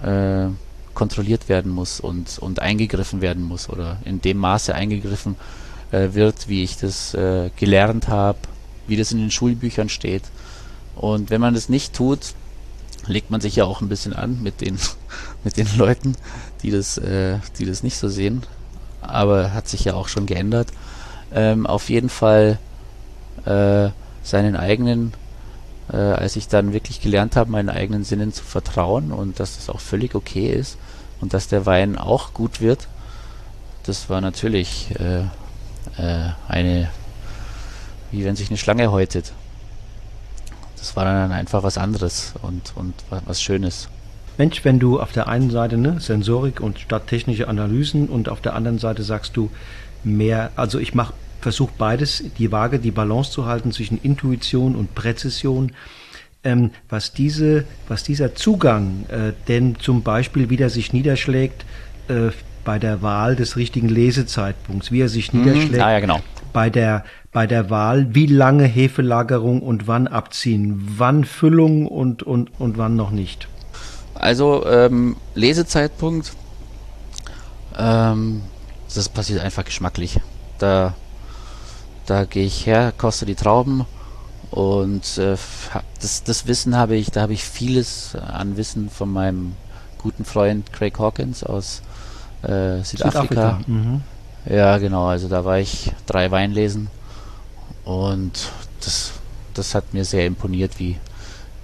äh, kontrolliert werden muss und, und eingegriffen werden muss oder in dem Maße eingegriffen äh, wird, wie ich das äh, gelernt habe, wie das in den Schulbüchern steht. Und wenn man das nicht tut, legt man sich ja auch ein bisschen an mit den, mit den Leuten, die das, äh, die das nicht so sehen. Aber hat sich ja auch schon geändert. Ähm, auf jeden Fall äh, seinen eigenen, äh, als ich dann wirklich gelernt habe, meinen eigenen Sinnen zu vertrauen und dass das auch völlig okay ist und dass der Wein auch gut wird, das war natürlich äh, äh, eine, wie wenn sich eine Schlange häutet das war dann einfach was anderes und, und was Schönes. Mensch, wenn du auf der einen Seite ne, Sensorik und statt technische Analysen und auf der anderen Seite sagst du mehr, also ich mache versuche beides, die Waage, die Balance zu halten zwischen Intuition und Präzision. Ähm, was diese, was dieser Zugang äh, denn zum Beispiel wieder sich niederschlägt äh, bei der Wahl des richtigen Lesezeitpunkts, wie er sich mhm. niederschlägt ah, ja, genau. bei der bei der Wahl, wie lange Hefelagerung und wann abziehen, wann Füllung und, und, und wann noch nicht? Also ähm, Lesezeitpunkt, ähm, das passiert einfach geschmacklich. Da, da gehe ich her, koste die Trauben und äh, das, das Wissen habe ich, da habe ich vieles an Wissen von meinem guten Freund Craig Hawkins aus äh, Südafrika. Südafrika. Mhm. Ja, genau, also da war ich drei Weinlesen und das, das hat mir sehr imponiert, wie,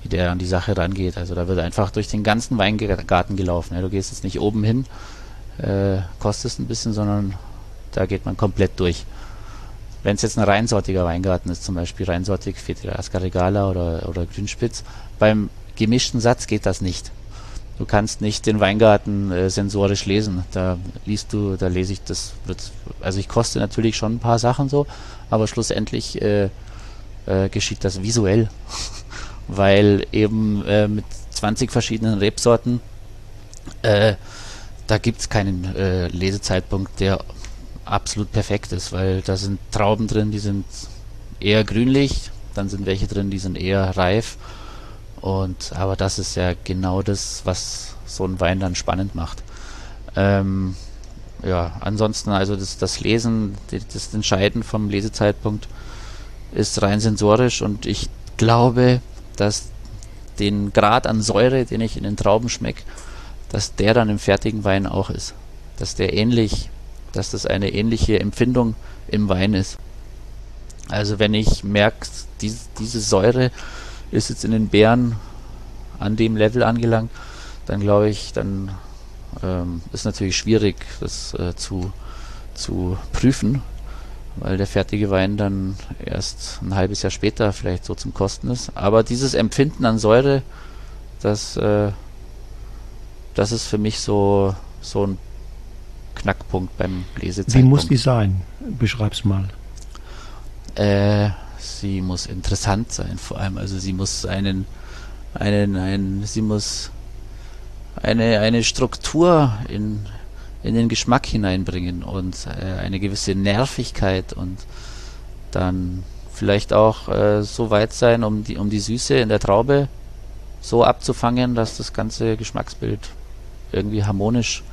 wie der an die Sache rangeht. Also da wird einfach durch den ganzen Weingarten gelaufen. Ja, du gehst jetzt nicht oben hin, äh, kostest ein bisschen, sondern da geht man komplett durch. Wenn es jetzt ein reinsortiger Weingarten ist, zum Beispiel reinsortig Fetera Ascarigala oder, oder Grünspitz, beim gemischten Satz geht das nicht. Du kannst nicht den Weingarten äh, sensorisch lesen. Da liest du, da lese ich das. Wird, also ich koste natürlich schon ein paar Sachen so, aber schlussendlich äh, äh, geschieht das visuell, weil eben äh, mit 20 verschiedenen Rebsorten äh, da gibt es keinen äh, Lesezeitpunkt, der absolut perfekt ist, weil da sind Trauben drin, die sind eher grünlich, dann sind welche drin, die sind eher reif und aber das ist ja genau das, was so ein Wein dann spannend macht. Ähm, ja, ansonsten also das, das Lesen, das Entscheiden vom Lesezeitpunkt ist rein sensorisch und ich glaube, dass den Grad an Säure, den ich in den Trauben schmecke, dass der dann im fertigen Wein auch ist. Dass der ähnlich, dass das eine ähnliche Empfindung im Wein ist. Also wenn ich merke, die, diese Säure ist jetzt in den Beeren an dem Level angelangt, dann glaube ich, dann ähm, ist natürlich schwierig, das äh, zu, zu prüfen, weil der fertige Wein dann erst ein halbes Jahr später vielleicht so zum Kosten ist. Aber dieses Empfinden an Säure, das, äh, das ist für mich so, so ein Knackpunkt beim Lesezeitpunkt. Wie muss die sein? Beschreib's mal. Äh, sie muss interessant sein, vor allem. Also sie muss einen, einen, einen, sie muss eine, eine Struktur in, in den Geschmack hineinbringen und äh, eine gewisse Nervigkeit und dann vielleicht auch äh, so weit sein, um die, um die Süße in der Traube so abzufangen, dass das ganze Geschmacksbild irgendwie harmonisch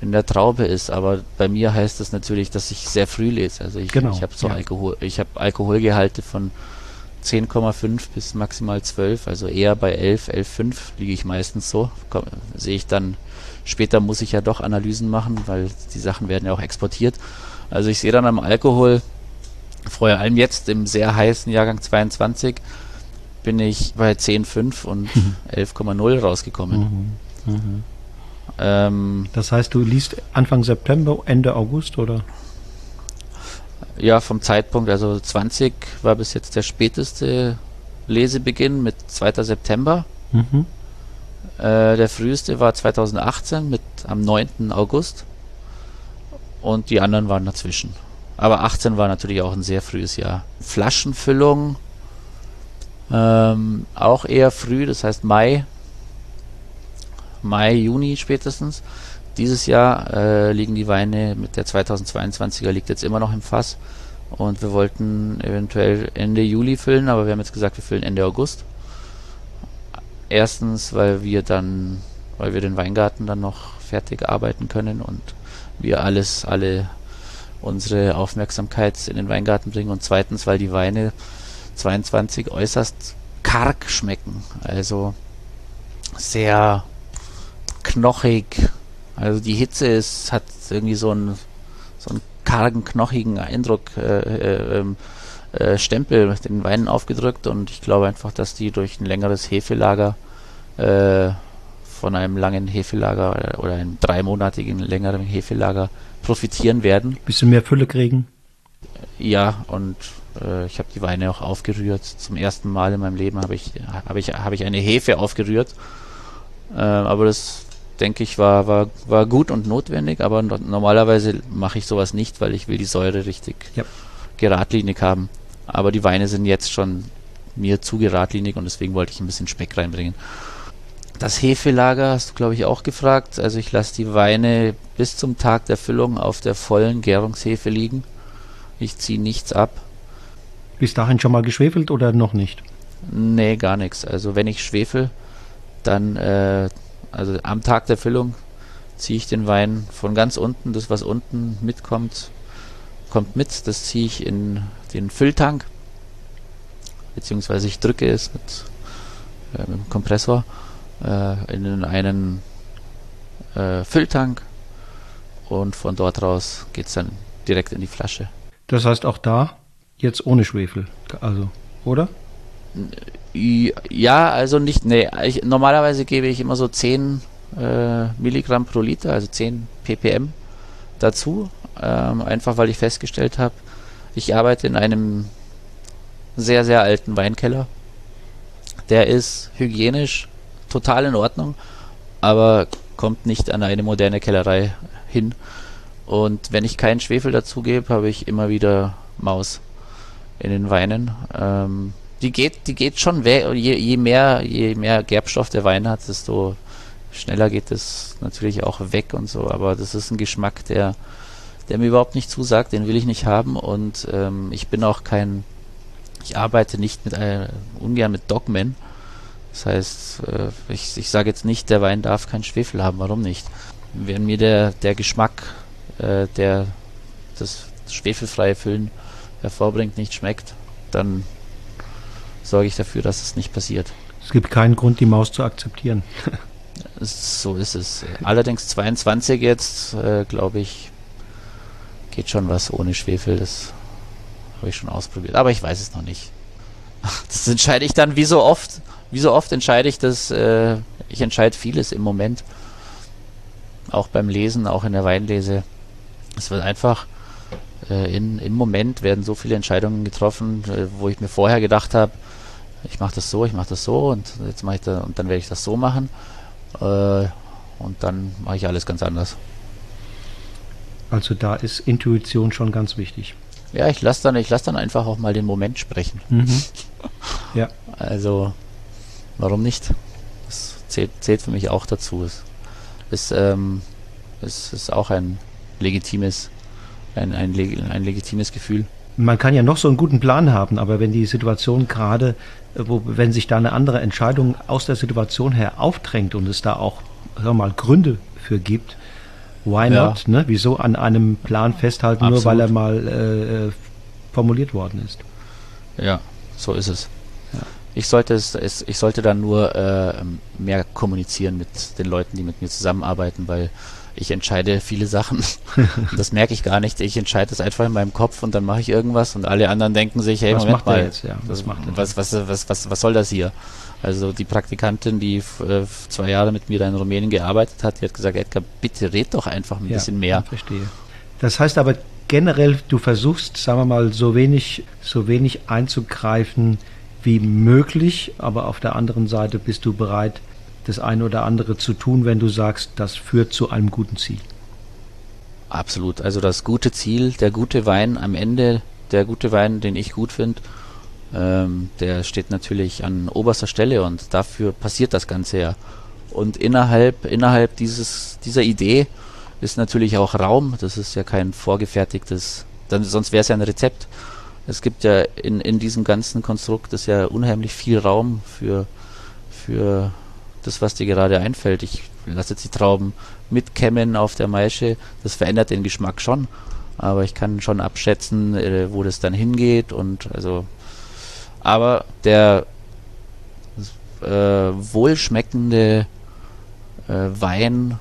in der Traube ist. Aber bei mir heißt das natürlich, dass ich sehr früh lese. Also ich, genau, ich habe so ja. Alkohol, ich habe Alkoholgehalte von 10,5 bis maximal 12, also eher bei 11, 11,5 liege ich meistens so. Sehe ich dann, später muss ich ja doch Analysen machen, weil die Sachen werden ja auch exportiert. Also ich sehe dann am Alkohol, vor allem jetzt im sehr heißen Jahrgang 22, bin ich bei 10,5 und 11,0 mhm. rausgekommen. Mhm. Mhm. Ähm, das heißt, du liest Anfang September, Ende August oder? Ja, vom Zeitpunkt, also 20 war bis jetzt der späteste Lesebeginn mit 2. September. Mhm. Äh, der früheste war 2018 mit am 9. August. Und die anderen waren dazwischen. Aber 18 war natürlich auch ein sehr frühes Jahr. Flaschenfüllung ähm, auch eher früh, das heißt Mai, Mai, Juni spätestens. Dieses Jahr äh, liegen die Weine mit der 2022er liegt jetzt immer noch im Fass und wir wollten eventuell Ende Juli füllen, aber wir haben jetzt gesagt, wir füllen Ende August. Erstens, weil wir dann, weil wir den Weingarten dann noch fertig arbeiten können und wir alles, alle unsere Aufmerksamkeit in den Weingarten bringen und zweitens, weil die Weine 22 äußerst karg schmecken. Also sehr knochig. Also die Hitze ist, hat irgendwie so einen, so einen kargen, knochigen Eindruck, äh, äh, ähm, äh, Stempel mit den Weinen aufgedrückt und ich glaube einfach, dass die durch ein längeres Hefelager äh, von einem langen Hefelager oder einem dreimonatigen längeren Hefelager profitieren werden. Bisschen mehr Fülle kriegen. Ja, und äh, ich habe die Weine auch aufgerührt. Zum ersten Mal in meinem Leben habe ich, hab ich, hab ich eine Hefe aufgerührt. Äh, aber das, denke ich, war, war, war gut und notwendig. Aber no normalerweise mache ich sowas nicht, weil ich will die Säure richtig ja. geradlinig haben. Aber die Weine sind jetzt schon mir zu geradlinig und deswegen wollte ich ein bisschen Speck reinbringen. Das Hefelager hast du, glaube ich, auch gefragt. Also ich lasse die Weine bis zum Tag der Füllung auf der vollen Gärungshefe liegen. Ich ziehe nichts ab. Bis dahin schon mal geschwefelt oder noch nicht? Nee, gar nichts. Also wenn ich schwefel, dann äh, also am Tag der Füllung ziehe ich den Wein von ganz unten, das was unten mitkommt, kommt mit. Das ziehe ich in den Fülltank, beziehungsweise ich drücke es mit, äh, mit dem Kompressor äh, in einen äh, Fülltank und von dort raus geht es dann direkt in die Flasche. Das heißt auch da jetzt ohne Schwefel, also, oder? Ja, also nicht, nee, ich, normalerweise gebe ich immer so 10 äh, Milligramm pro Liter, also 10 ppm dazu, ähm, einfach weil ich festgestellt habe, ich arbeite in einem sehr, sehr alten Weinkeller. Der ist hygienisch total in Ordnung, aber kommt nicht an eine moderne Kellerei hin. Und wenn ich keinen Schwefel dazugebe, habe ich immer wieder Maus in den Weinen. Ähm, die geht, die geht schon weg. Je, je, mehr, je mehr Gerbstoff der Wein hat, desto schneller geht es natürlich auch weg und so. Aber das ist ein Geschmack, der, der mir überhaupt nicht zusagt. Den will ich nicht haben und ähm, ich bin auch kein, ich arbeite nicht mit äh, ungern mit Dogmen. Das heißt, äh, ich, ich sage jetzt nicht, der Wein darf keinen Schwefel haben. Warum nicht? Wenn mir der, der Geschmack, äh, der das schwefelfreie Füllen hervorbringt, nicht schmeckt, dann sorge ich dafür, dass es nicht passiert. Es gibt keinen Grund, die Maus zu akzeptieren. so ist es. Allerdings 22 jetzt, äh, glaube ich, geht schon was ohne Schwefel. Das habe ich schon ausprobiert. Aber ich weiß es noch nicht. Das entscheide ich dann wie so oft. Wie so oft entscheide ich das. Äh, ich entscheide vieles im Moment. Auch beim Lesen, auch in der Weinlese. Es wird einfach äh, in, im Moment werden so viele Entscheidungen getroffen, äh, wo ich mir vorher gedacht habe, ich mache das so, ich mache das so und jetzt mache ich da und dann werde ich das so machen äh, und dann mache ich alles ganz anders. Also da ist Intuition schon ganz wichtig. Ja, ich lasse dann, ich lasse dann einfach auch mal den Moment sprechen. Mhm. Ja. Also warum nicht? Das zählt, zählt für mich auch dazu. Es ist, ähm, es ist auch ein legitimes ein, ein, ein legitimes Gefühl. Man kann ja noch so einen guten Plan haben, aber wenn die Situation gerade, wo, wenn sich da eine andere Entscheidung aus der Situation her aufdrängt und es da auch wir mal, Gründe für gibt, why ja. not? Ne? Wieso an einem Plan festhalten, Absolut. nur weil er mal äh, äh, formuliert worden ist? Ja, so ist es. Ja. Ich sollte es, es, ich sollte dann nur äh, mehr kommunizieren mit den Leuten, die mit mir zusammenarbeiten, weil ich entscheide viele Sachen. das merke ich gar nicht. Ich entscheide das einfach in meinem Kopf und dann mache ich irgendwas und alle anderen denken sich, hey, was Moment mal, jetzt, ja? was, macht was, was, was, was, was soll das hier? Also die Praktikantin, die äh, zwei Jahre mit mir da in Rumänien gearbeitet hat, die hat gesagt, Edgar, bitte red doch einfach ein ja, bisschen mehr. Verstehe. Das heißt aber generell, du versuchst, sagen wir mal, so wenig, so wenig einzugreifen wie möglich, aber auf der anderen Seite bist du bereit, das eine oder andere zu tun, wenn du sagst, das führt zu einem guten Ziel. Absolut. Also das gute Ziel, der gute Wein am Ende, der gute Wein, den ich gut finde, ähm, der steht natürlich an oberster Stelle und dafür passiert das Ganze ja. Und innerhalb, innerhalb dieses, dieser Idee ist natürlich auch Raum. Das ist ja kein vorgefertigtes, dann, sonst wäre es ja ein Rezept. Es gibt ja in, in diesem ganzen Konstrukt ist ja unheimlich viel Raum für, für das, was dir gerade einfällt. Ich lasse jetzt die Trauben mitkämmen auf der Maische. Das verändert den Geschmack schon. Aber ich kann schon abschätzen, äh, wo das dann hingeht und also aber der äh, wohlschmeckende äh, Wein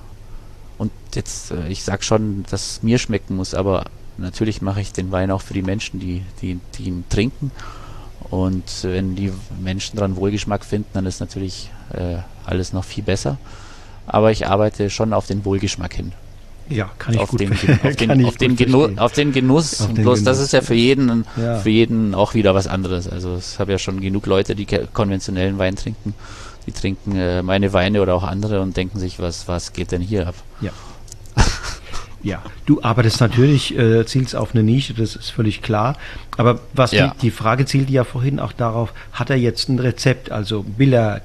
und jetzt, äh, ich sag schon, dass es mir schmecken muss, aber natürlich mache ich den Wein auch für die Menschen, die, die, die ihn trinken. Und wenn die Menschen daran Wohlgeschmack finden, dann ist natürlich äh, alles noch viel besser. Aber ich arbeite schon auf den Wohlgeschmack hin. Ja, kann ich auf gut den, auf den, auf den, Genu auf den Genuss. Auf den Bloß Genuss. das ist ja für jeden, Ja. für jeden auch wieder was anderes. Also ich habe ja schon genug Leute, die konventionellen Wein trinken. Die trinken äh, meine Weine oder auch andere und denken sich, was, was geht denn hier ab? Ja. Ja, du arbeitest natürlich, äh, zielst auf eine Nische, das ist völlig klar. Aber was Ja. die, die Frage zielte ja vorhin auch darauf, hat er jetzt ein Rezept? Also will er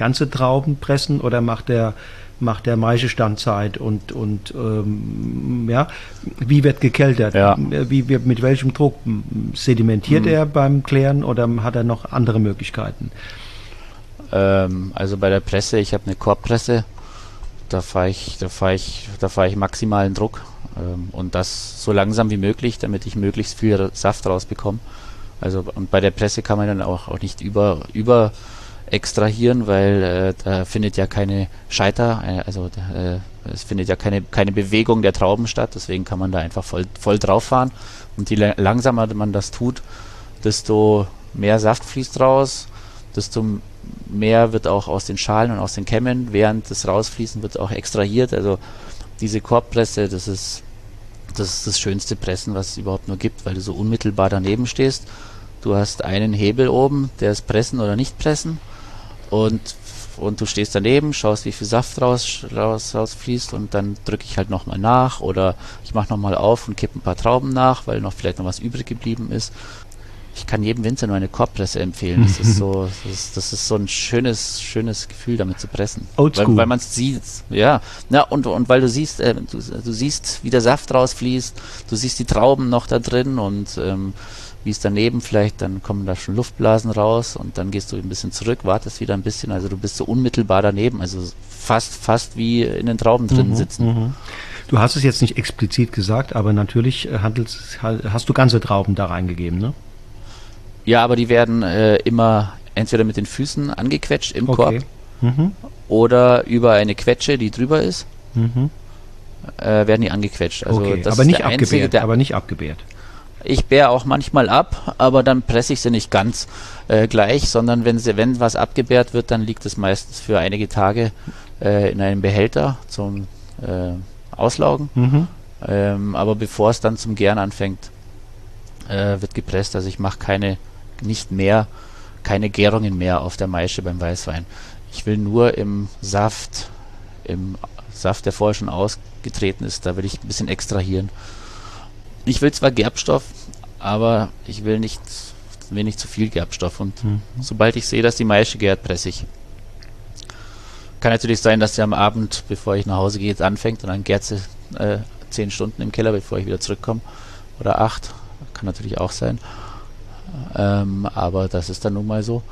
ganze Trauben pressen oder macht er macht er Maischestandzeit und und ähm, ja, wie wird gekeltert? Ja. Wie wird mit welchem Druck sedimentiert er beim Klären oder hat er noch andere Möglichkeiten? Ähm, also bei der Presse, ich habe eine Korbpresse, da fahre ich, da fahre ich, da fahre ich maximalen Druck ähm, und das so langsam wie möglich, damit ich möglichst viel Saft rausbekomme. Also und bei der Presse kann man dann auch, auch nicht über über extrahieren, weil äh, da findet ja keine Scheiter, äh, also äh, es findet ja keine keine Bewegung der Trauben statt, deswegen kann man da einfach voll voll drauf fahren und je la- langsamer man das tut, desto mehr Saft fließt raus, desto mehr wird auch aus den Schalen und aus den Kämmen, während das rausfließen wird auch extrahiert. Also diese Korbpresse, das ist das ist das schönste Pressen, was es überhaupt nur gibt, weil du so unmittelbar daneben stehst. Du hast einen Hebel oben, der ist pressen oder nicht pressen und und du stehst daneben, schaust, wie viel Saft raus, raus rausfließt und dann drücke ich halt nochmal nach oder ich mache nochmal auf und kippe ein paar Trauben nach, weil noch vielleicht noch was übrig geblieben ist. Ich kann jedem Winzer nur eine Korbpresse empfehlen. Das ist so, das ist, das ist so ein schönes, schönes Gefühl, damit zu pressen. Oldschool. Weil, weil man es sieht, ja. Ja, und, und weil du siehst, äh, du, du siehst, wie der Saft rausfließt, du siehst die Trauben noch da drin und ähm, wie es daneben vielleicht, dann kommen da schon Luftblasen raus und dann gehst du ein bisschen zurück, wartest wieder ein bisschen, also du bist so unmittelbar daneben, also fast, fast wie in den Trauben drin sitzen. Mhm. Du hast es jetzt nicht explizit gesagt, aber natürlich äh, handelst, hast du ganze Trauben da reingegeben, ne? Ja, aber die werden äh, immer entweder mit den Füßen angequetscht im Korb Mhm. oder über eine Quetsche, die drüber ist, Mhm. äh, werden die angequetscht. Also okay, das aber ist nicht der einzige, der, aber nicht abgebärt. Ich bär auch manchmal ab, aber dann presse ich sie nicht ganz äh, gleich, sondern wenn sie, wenn was abgebärt wird, dann liegt es meistens für einige Tage äh, in einem Behälter zum äh, Auslaugen. Mhm. Ähm, aber bevor es dann zum Gären anfängt, äh, wird gepresst. Also ich mache keine, nicht mehr, keine Gärungen mehr auf der Maische beim Weißwein. Ich will nur im Saft, im Saft, der vorher schon ausgetreten ist, da will ich ein bisschen extrahieren. Ich will zwar Gerbstoff, aber ich will nicht, will nicht zu viel Gerbstoff. Und Mhm. sobald ich sehe, dass die Maische gärt, presse ich. Kann natürlich sein, dass sie am Abend, bevor ich nach Hause gehe, jetzt anfängt und dann gärt sie äh, zehn Stunden im Keller, bevor ich wieder zurückkomme. Oder acht. Kann natürlich auch sein. Ähm, aber das ist dann nun mal so.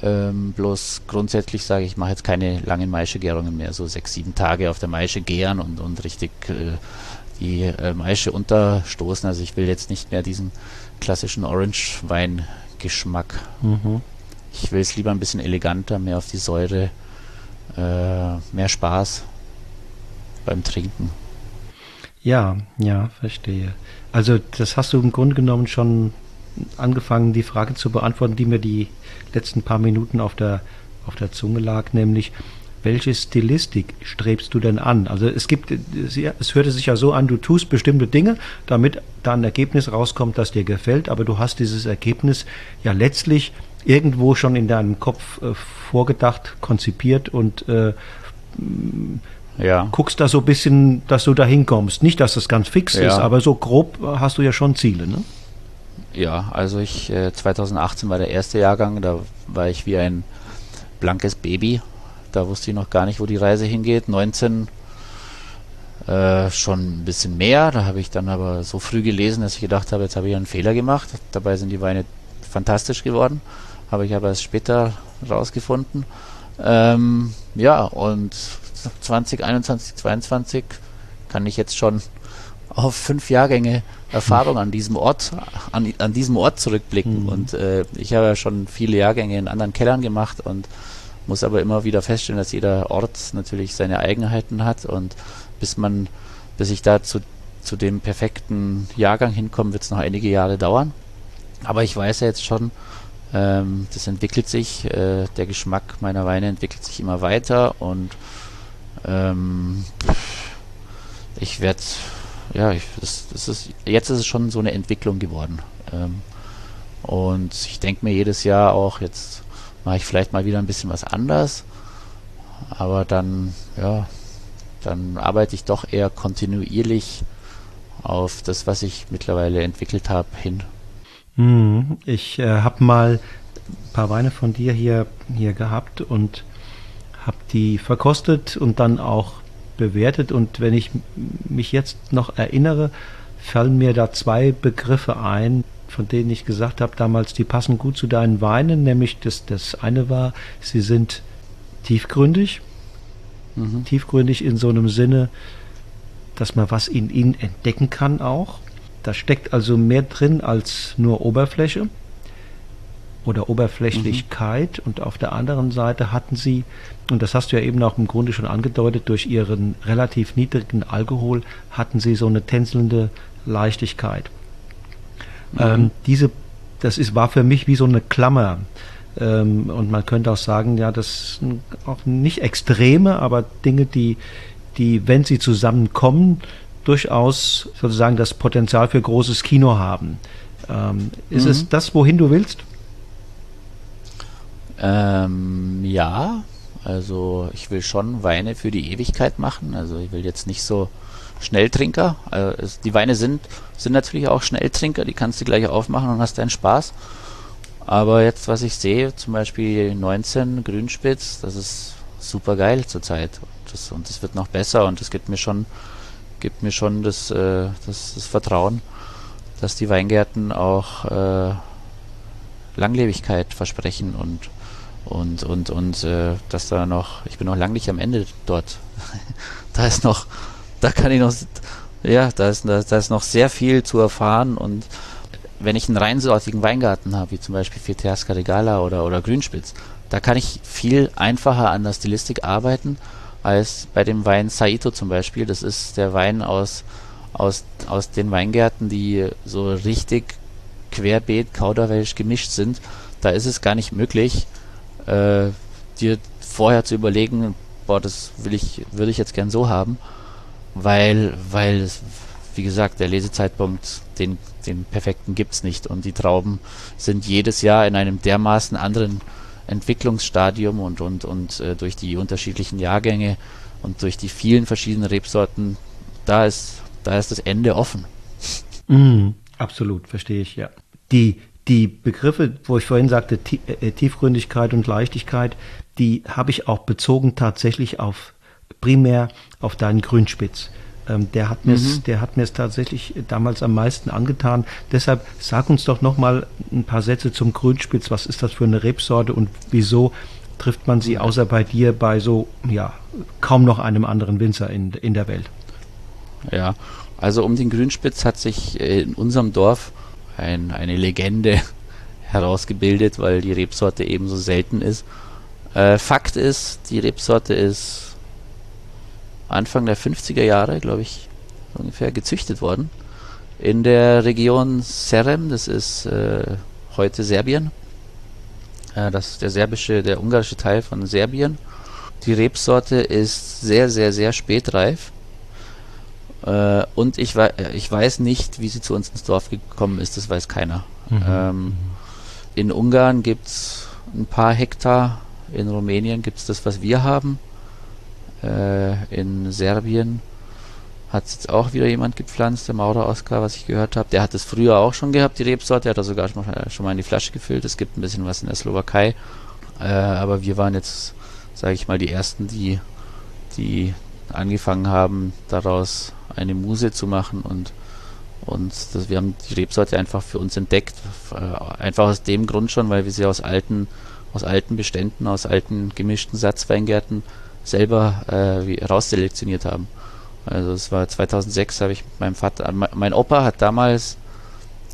Ähm, bloß grundsätzlich sage ich, ich mache jetzt keine langen Maischegärungen mehr, so sechs, sieben Tage auf der Maische gären und, und richtig äh, die äh, Maische unterstoßen. Also ich will jetzt nicht mehr diesen klassischen Orange-Wein-Geschmack. Mhm. Ich will es lieber ein bisschen eleganter, mehr auf die Säure, äh, mehr Spaß beim Trinken. Ja, ja, verstehe. Also das hast du im Grunde genommen schon angefangen, die Frage zu beantworten, die mir die letzten paar Minuten auf der, auf der Zunge lag, nämlich welche Stilistik strebst du denn an? Also es gibt, es hörte sich ja so an, du tust bestimmte Dinge, damit da ein Ergebnis rauskommt, das dir gefällt, aber du hast dieses Ergebnis ja letztlich irgendwo schon in deinem Kopf äh, vorgedacht, konzipiert und äh, ja. guckst da so ein bisschen, dass du da hinkommst. Nicht, dass das ganz fix ja. ist, aber so grob hast du ja schon Ziele, ne? Ja, also ich, äh, 2018 war der erste Jahrgang, da war ich wie ein blankes Baby. Da wusste ich noch gar nicht, wo die Reise hingeht. 19 äh, schon ein bisschen mehr. Da habe ich dann aber so früh gelesen, dass ich gedacht habe, jetzt habe ich einen Fehler gemacht. Dabei sind die Weine fantastisch geworden. Habe ich aber erst später rausgefunden. Ähm, ja, und 2021, 2022 kann ich jetzt schon auf fünf Jahrgänge Erfahrung an diesem Ort, an, an diesem Ort zurückblicken. Mhm. Und äh, ich habe ja schon viele Jahrgänge in anderen Kellern gemacht und muss aber immer wieder feststellen, dass jeder Ort natürlich seine Eigenheiten hat und bis man, bis ich da zu, zu dem perfekten Jahrgang hinkomme, wird es noch einige Jahre dauern. Aber ich weiß ja jetzt schon, ähm, das entwickelt sich, äh, der Geschmack meiner Weine entwickelt sich immer weiter und ähm, ich werde, ja, ich, das, das, ist, jetzt ist es schon so eine Entwicklung geworden. Ähm, und ich denke mir jedes Jahr auch, jetzt mache ich vielleicht mal wieder ein bisschen was anders. Aber dann, ja, dann arbeite ich doch eher kontinuierlich auf das, was ich mittlerweile entwickelt habe, hin. Hm, ich äh, habe mal ein paar Weine von dir hier, hier gehabt und habe die verkostet und dann auch bewertet. Und wenn ich mich jetzt noch erinnere, fallen mir da zwei Begriffe ein, von denen ich gesagt habe damals, die passen gut zu deinen Weinen. Nämlich das, das eine war, sie sind tiefgründig. Mhm. Tiefgründig in so einem Sinne, dass man was in ihnen entdecken kann auch. Da steckt also mehr drin als nur Oberfläche oder Oberflächlichkeit. Mhm. Und auf der anderen Seite hatten sie, und das hast du ja eben auch im Grunde schon angedeutet, durch ihren relativ niedrigen Alkohol hatten sie so eine tänzelnde Leichtigkeit. Mhm. Ähm, diese, das ist, war für mich wie so eine Klammer. Ähm, und man könnte auch sagen, ja, das sind auch nicht Extreme, aber Dinge, die, die, wenn sie zusammenkommen, durchaus sozusagen das Potenzial für großes Kino haben. Ähm, ist mhm. es das, wohin du willst? Ähm, ja, also ich will schon Weine für die Ewigkeit machen. Also ich will jetzt nicht so Schnelltrinker. Also es, die Weine sind, sind natürlich auch Schnelltrinker, die kannst du gleich aufmachen und hast deinen Spaß. Aber jetzt, was ich sehe, zum Beispiel 19 Grünspitz, das ist super geil zurzeit. Das, und es wird noch besser und es gibt mir schon, gibt mir schon das, äh, das, das Vertrauen, dass die Weingärten auch äh, Langlebigkeit versprechen und und und und äh, dass da noch, ich bin noch lange nicht am Ende dort. da ist noch, da kann ich noch, ja, da ist, da, da ist noch sehr viel zu erfahren und wenn ich einen reinsortigen Weingarten habe, wie zum Beispiel Fiteasca Regala oder, oder Grünspitz, da kann ich viel einfacher an der Stilistik arbeiten als bei dem Wein Saito zum Beispiel. Das ist der Wein aus, aus, aus den Weingärten, die so richtig querbeet, kauderwelsch gemischt sind. Da ist es gar nicht möglich, äh, dir vorher zu überlegen, boah, das will ich, würde ich jetzt gern so haben, weil, weil es, wie gesagt, der Lesezeitpunkt, den, den perfekten gibt's nicht und die Trauben sind jedes Jahr in einem dermaßen anderen Entwicklungsstadium und, und, und äh, durch die unterschiedlichen Jahrgänge und durch die vielen verschiedenen Rebsorten, da ist, da ist das Ende offen. Mm, absolut, verstehe ich, ja. Die, die Begriffe, wo ich vorhin sagte, äh, Tiefgründigkeit und Leichtigkeit, die habe ich auch bezogen tatsächlich auf primär auf deinen Grünspitz. Ähm, der hat mir mhm. der hat mir es tatsächlich damals am meisten angetan. Deshalb sag uns doch noch mal ein paar Sätze zum Grünspitz. Was ist das für eine Rebsorte und wieso trifft man sie außer bei dir bei so ja kaum noch einem anderen Winzer in in der Welt? Ja, also um den Grünspitz hat sich in unserem Dorf ein, eine Legende herausgebildet, weil die Rebsorte ebenso selten ist. Äh, Fakt ist, die Rebsorte ist Anfang der 50er Jahre, glaube ich, ungefähr gezüchtet worden. In der Region Serem, das ist äh, heute Serbien. Äh, das ist der serbische, der ungarische Teil von Serbien. Die Rebsorte ist sehr, sehr, sehr spätreif. Äh, und ich, ich weiß nicht, wie sie zu uns ins Dorf gekommen ist, das weiß keiner. Mhm. Ähm, in Ungarn gibt es ein paar Hektar, in Rumänien gibt es das, was wir haben. Äh, in Serbien hat es jetzt auch wieder jemand gepflanzt, der Maurer Oskar, was ich gehört habe. Der hat es früher auch schon gehabt, die Rebsorte. Der hat da sogar schon mal in die Flasche gefüllt. Es gibt ein bisschen was in der Slowakei. Äh, aber wir waren jetzt, sage ich mal, die Ersten, die, die angefangen haben, daraus eine Muse zu machen und und das, wir haben die Rebsorte einfach für uns entdeckt. Äh, einfach aus dem Grund schon, weil wir sie aus alten, aus alten Beständen, aus alten gemischten Satzweingärten selber äh, rausselektioniert haben. Also es war 2006, habe ich mit meinem Vater, mein Opa hat damals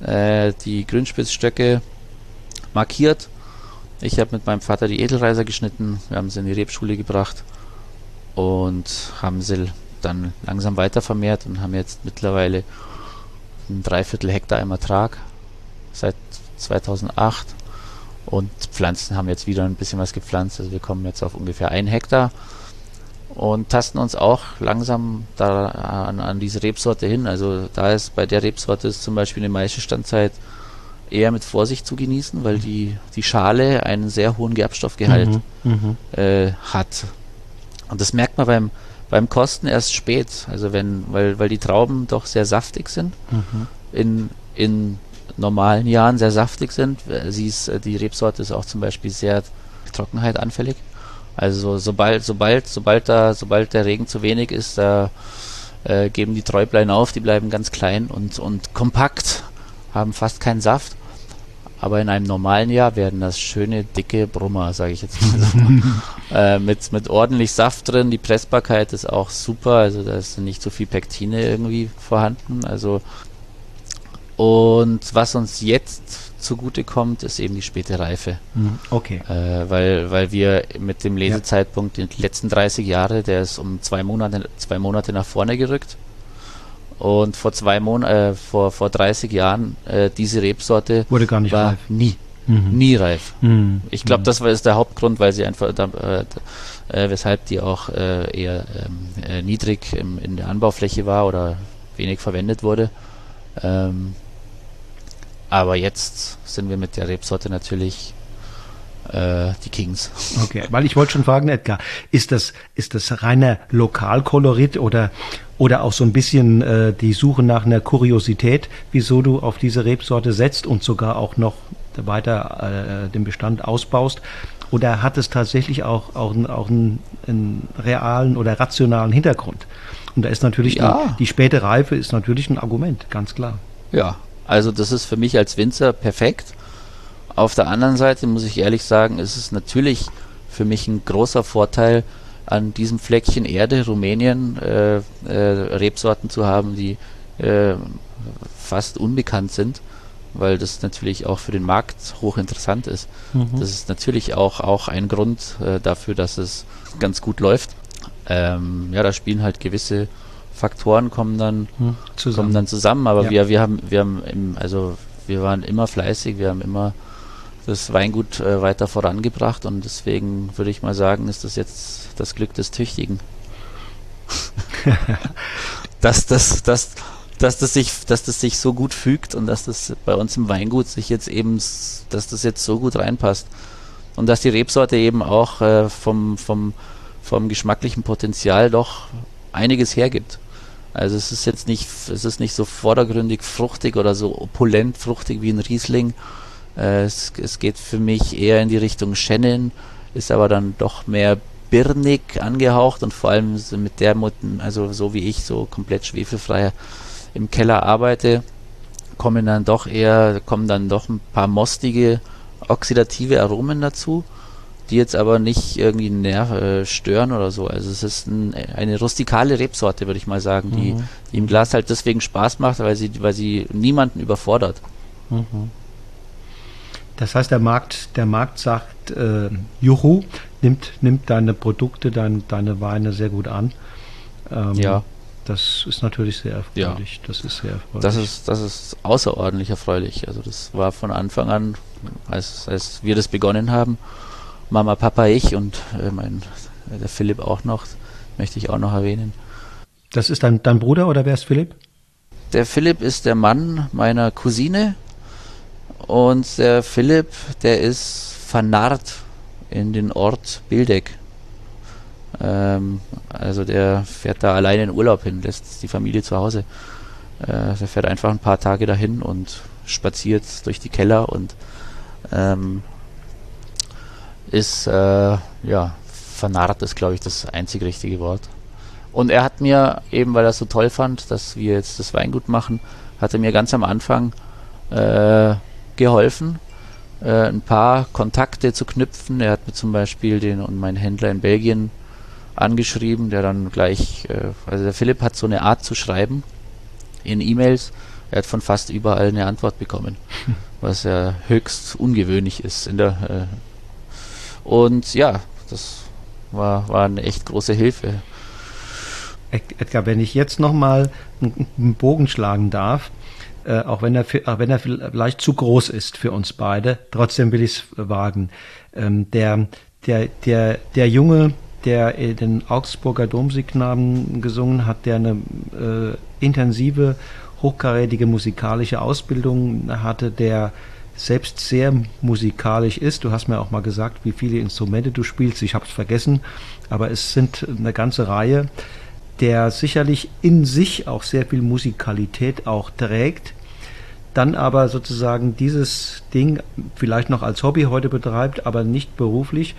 äh, die Grünspitzstöcke markiert. Ich habe mit meinem Vater die Edelreiser geschnitten, wir haben sie in die Rebschule gebracht und haben sie dann langsam weiter vermehrt und haben jetzt mittlerweile ein Dreiviertel Hektar im Ertrag seit 2008 und Pflanzen haben jetzt wieder ein bisschen was gepflanzt, also wir kommen jetzt auf ungefähr ein Hektar und tasten uns auch langsam da an, an diese Rebsorte hin. Also da ist bei der Rebsorte ist zum Beispiel eine Maischestandzeit eher mit Vorsicht zu genießen, weil die, die Schale einen sehr hohen Gerbstoffgehalt mhm, mhm. äh, hat. Und das merkt man beim, beim Kosten erst spät, also wenn, weil, weil die Trauben doch sehr saftig sind, mhm. in, in normalen Jahren sehr saftig sind. Sie ist, die Rebsorte ist auch zum Beispiel sehr Trockenheit anfällig. Also sobald, sobald, sobald da, sobald der Regen zu wenig ist, da äh, geben die Träublein auf, die bleiben ganz klein und, und kompakt, haben fast keinen Saft. Aber in einem normalen Jahr werden das schöne, dicke Brummer, sage ich jetzt mal so. äh, mit, mit ordentlich Saft drin. Die Pressbarkeit ist auch super, also da ist nicht so viel Pektine irgendwie vorhanden. Also und was uns jetzt zugutekommt, ist eben die späte Reife. Mhm, okay. Äh, weil, weil wir mit dem Lesezeitpunkt ja. die letzten 30 Jahre, der ist um zwei Monate, zwei Monate nach vorne gerückt. Und vor zwei Monaten, äh, vor, vor 30 Jahren, äh, diese Rebsorte wurde gar nicht war reif. Nie. Mhm. Nie reif. Mhm. Ich glaube, mhm. das war ist der Hauptgrund, weil sie einfach, äh, äh, weshalb die auch äh, eher ähm, äh, niedrig im, in der Anbaufläche war oder wenig verwendet wurde. Ähm, aber jetzt sind wir mit der Rebsorte natürlich äh, die Kings. Okay, weil ich wollte schon fragen, Edgar, ist das, ist das reiner Lokalkolorit oder, oder auch so ein bisschen äh, die Suche nach einer Kuriosität, wieso du auf diese Rebsorte setzt und sogar auch noch weiter äh, den Bestand ausbaust? Oder hat es tatsächlich auch, auch, auch einen, einen realen oder rationalen Hintergrund? Und da ist natürlich ja. die, die späte Reife ist natürlich ein Argument, ganz klar. Ja, also das ist für mich als Winzer perfekt. Auf der anderen Seite muss ich ehrlich sagen, ist es natürlich für mich ein großer Vorteil, an diesem Fleckchen Erde, Rumänien, äh, äh, Rebsorten zu haben, die äh, fast unbekannt sind, weil das natürlich auch für den Markt hochinteressant ist. Mhm. Das ist natürlich auch, auch ein Grund äh, dafür, dass es ganz gut läuft. Ähm, ja, da spielen halt gewisse Faktoren kommen dann hm, zusammen. kommen dann zusammen. Aber ja. wir, wir haben, wir haben im, also wir waren immer fleißig, wir haben immer das Weingut äh, weiter vorangebracht und deswegen würde ich mal sagen, ist das jetzt das Glück des Tüchtigen. dass, das, dass, dass, das sich, dass das sich so gut fügt und dass das bei uns im Weingut sich jetzt eben, dass das jetzt so gut reinpasst. Und dass die Rebsorte eben auch äh, vom, vom, vom geschmacklichen Potenzial doch einiges hergibt. Also es ist jetzt nicht, es ist nicht so vordergründig fruchtig oder so opulent fruchtig wie ein Riesling. Äh, es, es, geht für mich eher in die Richtung Shannon, ist aber dann doch mehr birnig angehaucht und vor allem mit der, also so wie ich, so komplett schwefelfrei im Keller arbeite, kommen dann doch eher, kommen dann doch ein paar mostige, oxidative Aromen dazu die jetzt aber nicht irgendwie Nerv äh, stören oder so. Also es ist ein, eine rustikale Rebsorte, würde ich mal sagen, die, mhm. die im Glas halt deswegen Spaß macht, weil sie, weil sie niemanden überfordert. Mhm. Das heißt, der Markt, der Markt sagt, äh, Juhu, nimmt, nimmt deine Produkte, dein, deine Weine sehr gut an. Ähm, ja. Das ist natürlich sehr erfreulich. Ja. Das ist sehr erfreulich. Das ist, das ist außerordentlich erfreulich. Also das war von Anfang an, als, als wir das begonnen haben, Mama, Papa, ich und äh, mein, der Philipp auch noch, möchte ich auch noch erwähnen. Das ist dein, dein Bruder oder wer ist Philipp? Der Philipp ist der Mann meiner Cousine Und der Philipp, der ist vernarrt in den Ort Bildeck. Ähm, also der fährt da alleine in Urlaub hin, lässt die Familie zu Hause. Äh, der fährt einfach ein paar Tage dahin und spaziert durch die Keller und ähm, ist, äh, ja, vernarrt ist, glaube ich, das einzig richtige Wort. Und er hat mir, eben weil er es so toll fand, dass wir jetzt das Weingut machen, hat er mir ganz am Anfang äh, geholfen, äh, ein paar Kontakte zu knüpfen. Er hat mir zum Beispiel den und meinen Händler in Belgien angeschrieben, der dann gleich, äh, also der Philipp hat so eine Art zu schreiben in E-Mails. Er hat von fast überall eine Antwort bekommen, was ja höchst ungewöhnlich ist in der äh, und ja, das war, war eine echt große Hilfe. Edgar, wenn ich jetzt nochmal einen Bogen schlagen darf, äh, auch, wenn er, auch wenn er vielleicht zu groß ist für uns beide, trotzdem will ich es wagen. Ähm, der, der, der, der Junge, der den Augsburger Domsignamen gesungen hat, der eine äh, intensive, hochkarätige musikalische Ausbildung hatte, der selbst sehr musikalisch ist. Du hast mir auch mal gesagt, wie viele Instrumente du spielst. Ich habe es vergessen, aber es sind eine ganze Reihe, der sicherlich in sich auch sehr viel Musikalität auch trägt, dann aber sozusagen dieses Ding vielleicht noch als Hobby heute betreibt, aber nicht beruflich.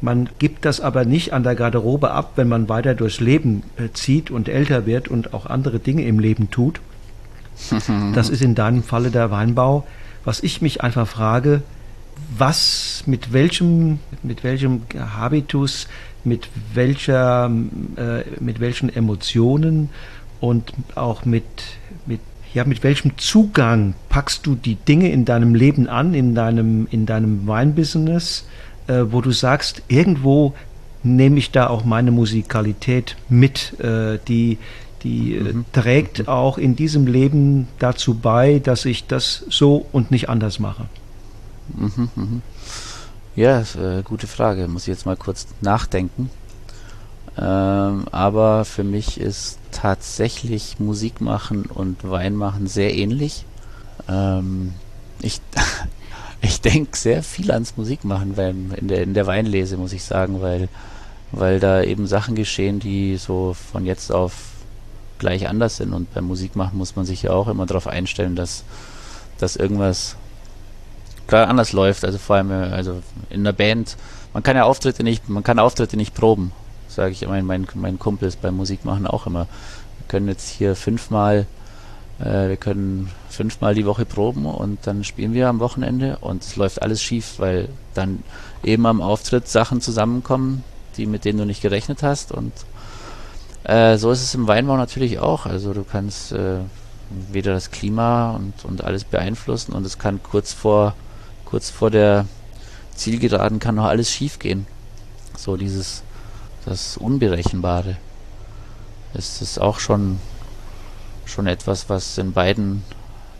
Man gibt das aber nicht an der Garderobe ab, wenn man weiter durchs Leben äh, zieht und älter wird und auch andere Dinge im Leben tut. Das ist in deinem Falle der Weinbau was ich mich einfach frage, was, mit welchem, mit welchem Habitus, mit welcher, äh, mit welchen Emotionen und auch mit, mit, ja, mit welchem Zugang packst du die Dinge in deinem Leben an, in deinem, in deinem Weinbusiness, äh, wo du sagst, irgendwo nehme ich da auch meine Musikalität mit, äh, die, die äh, mhm. trägt auch in diesem Leben dazu bei, dass ich das so und nicht anders mache. Mhm, mhm. Ja, äh, gute Frage. Muss ich jetzt mal kurz nachdenken. Ähm, aber für mich ist tatsächlich Musik machen und Wein machen sehr ähnlich. Ähm, ich ich denke sehr viel ans Musikmachen beim, in, der, in der Weinlese, muss ich sagen, weil, weil da eben Sachen geschehen, die so von jetzt auf gleich anders sind. Und beim Musikmachen muss man sich ja auch immer darauf einstellen, dass, dass irgendwas klar anders läuft. Also vor allem äh, also in der Band, man kann ja Auftritte nicht, man kann Auftritte nicht proben, sage ich immer meinen, meinen Kumpels beim Musikmachen auch immer. Wir können jetzt hier fünfmal äh, wir können fünfmal die Woche proben und dann spielen wir am Wochenende und es läuft alles schief, weil dann eben am Auftritt Sachen zusammenkommen, die mit denen du nicht gerechnet hast und äh, so ist es im Weinbau natürlich auch. Also du kannst äh, weder das Klima und, und alles beeinflussen und es kann kurz vor kurz vor der Zielgeraden kann noch alles schief gehen. So dieses das Unberechenbare. Es ist auch schon schon etwas, was in beiden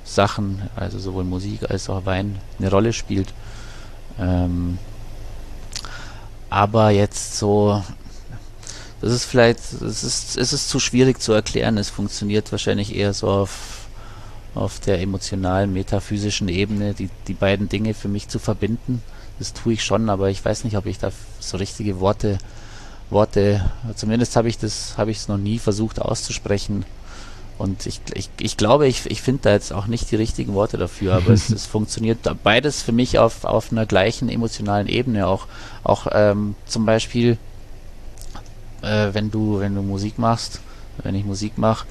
Sachen, also sowohl Musik als auch Wein, eine Rolle spielt. Ähm, aber jetzt so das ist vielleicht, es ist, es ist zu schwierig zu erklären. Es funktioniert wahrscheinlich eher so auf, auf der emotionalen, metaphysischen Ebene, die, die beiden Dinge für mich zu verbinden. Das tue ich schon, aber ich weiß nicht, ob ich da so richtige Worte, Worte, zumindest habe ich das, habe ich es noch nie versucht auszusprechen. Und ich, ich, ich glaube, ich, ich finde da jetzt auch nicht die richtigen Worte dafür, aber es, es funktioniert beides für mich auf, auf einer gleichen emotionalen Ebene. Auch, auch ähm, zum Beispiel äh, wenn du, wenn du Musik machst, wenn ich Musik mache,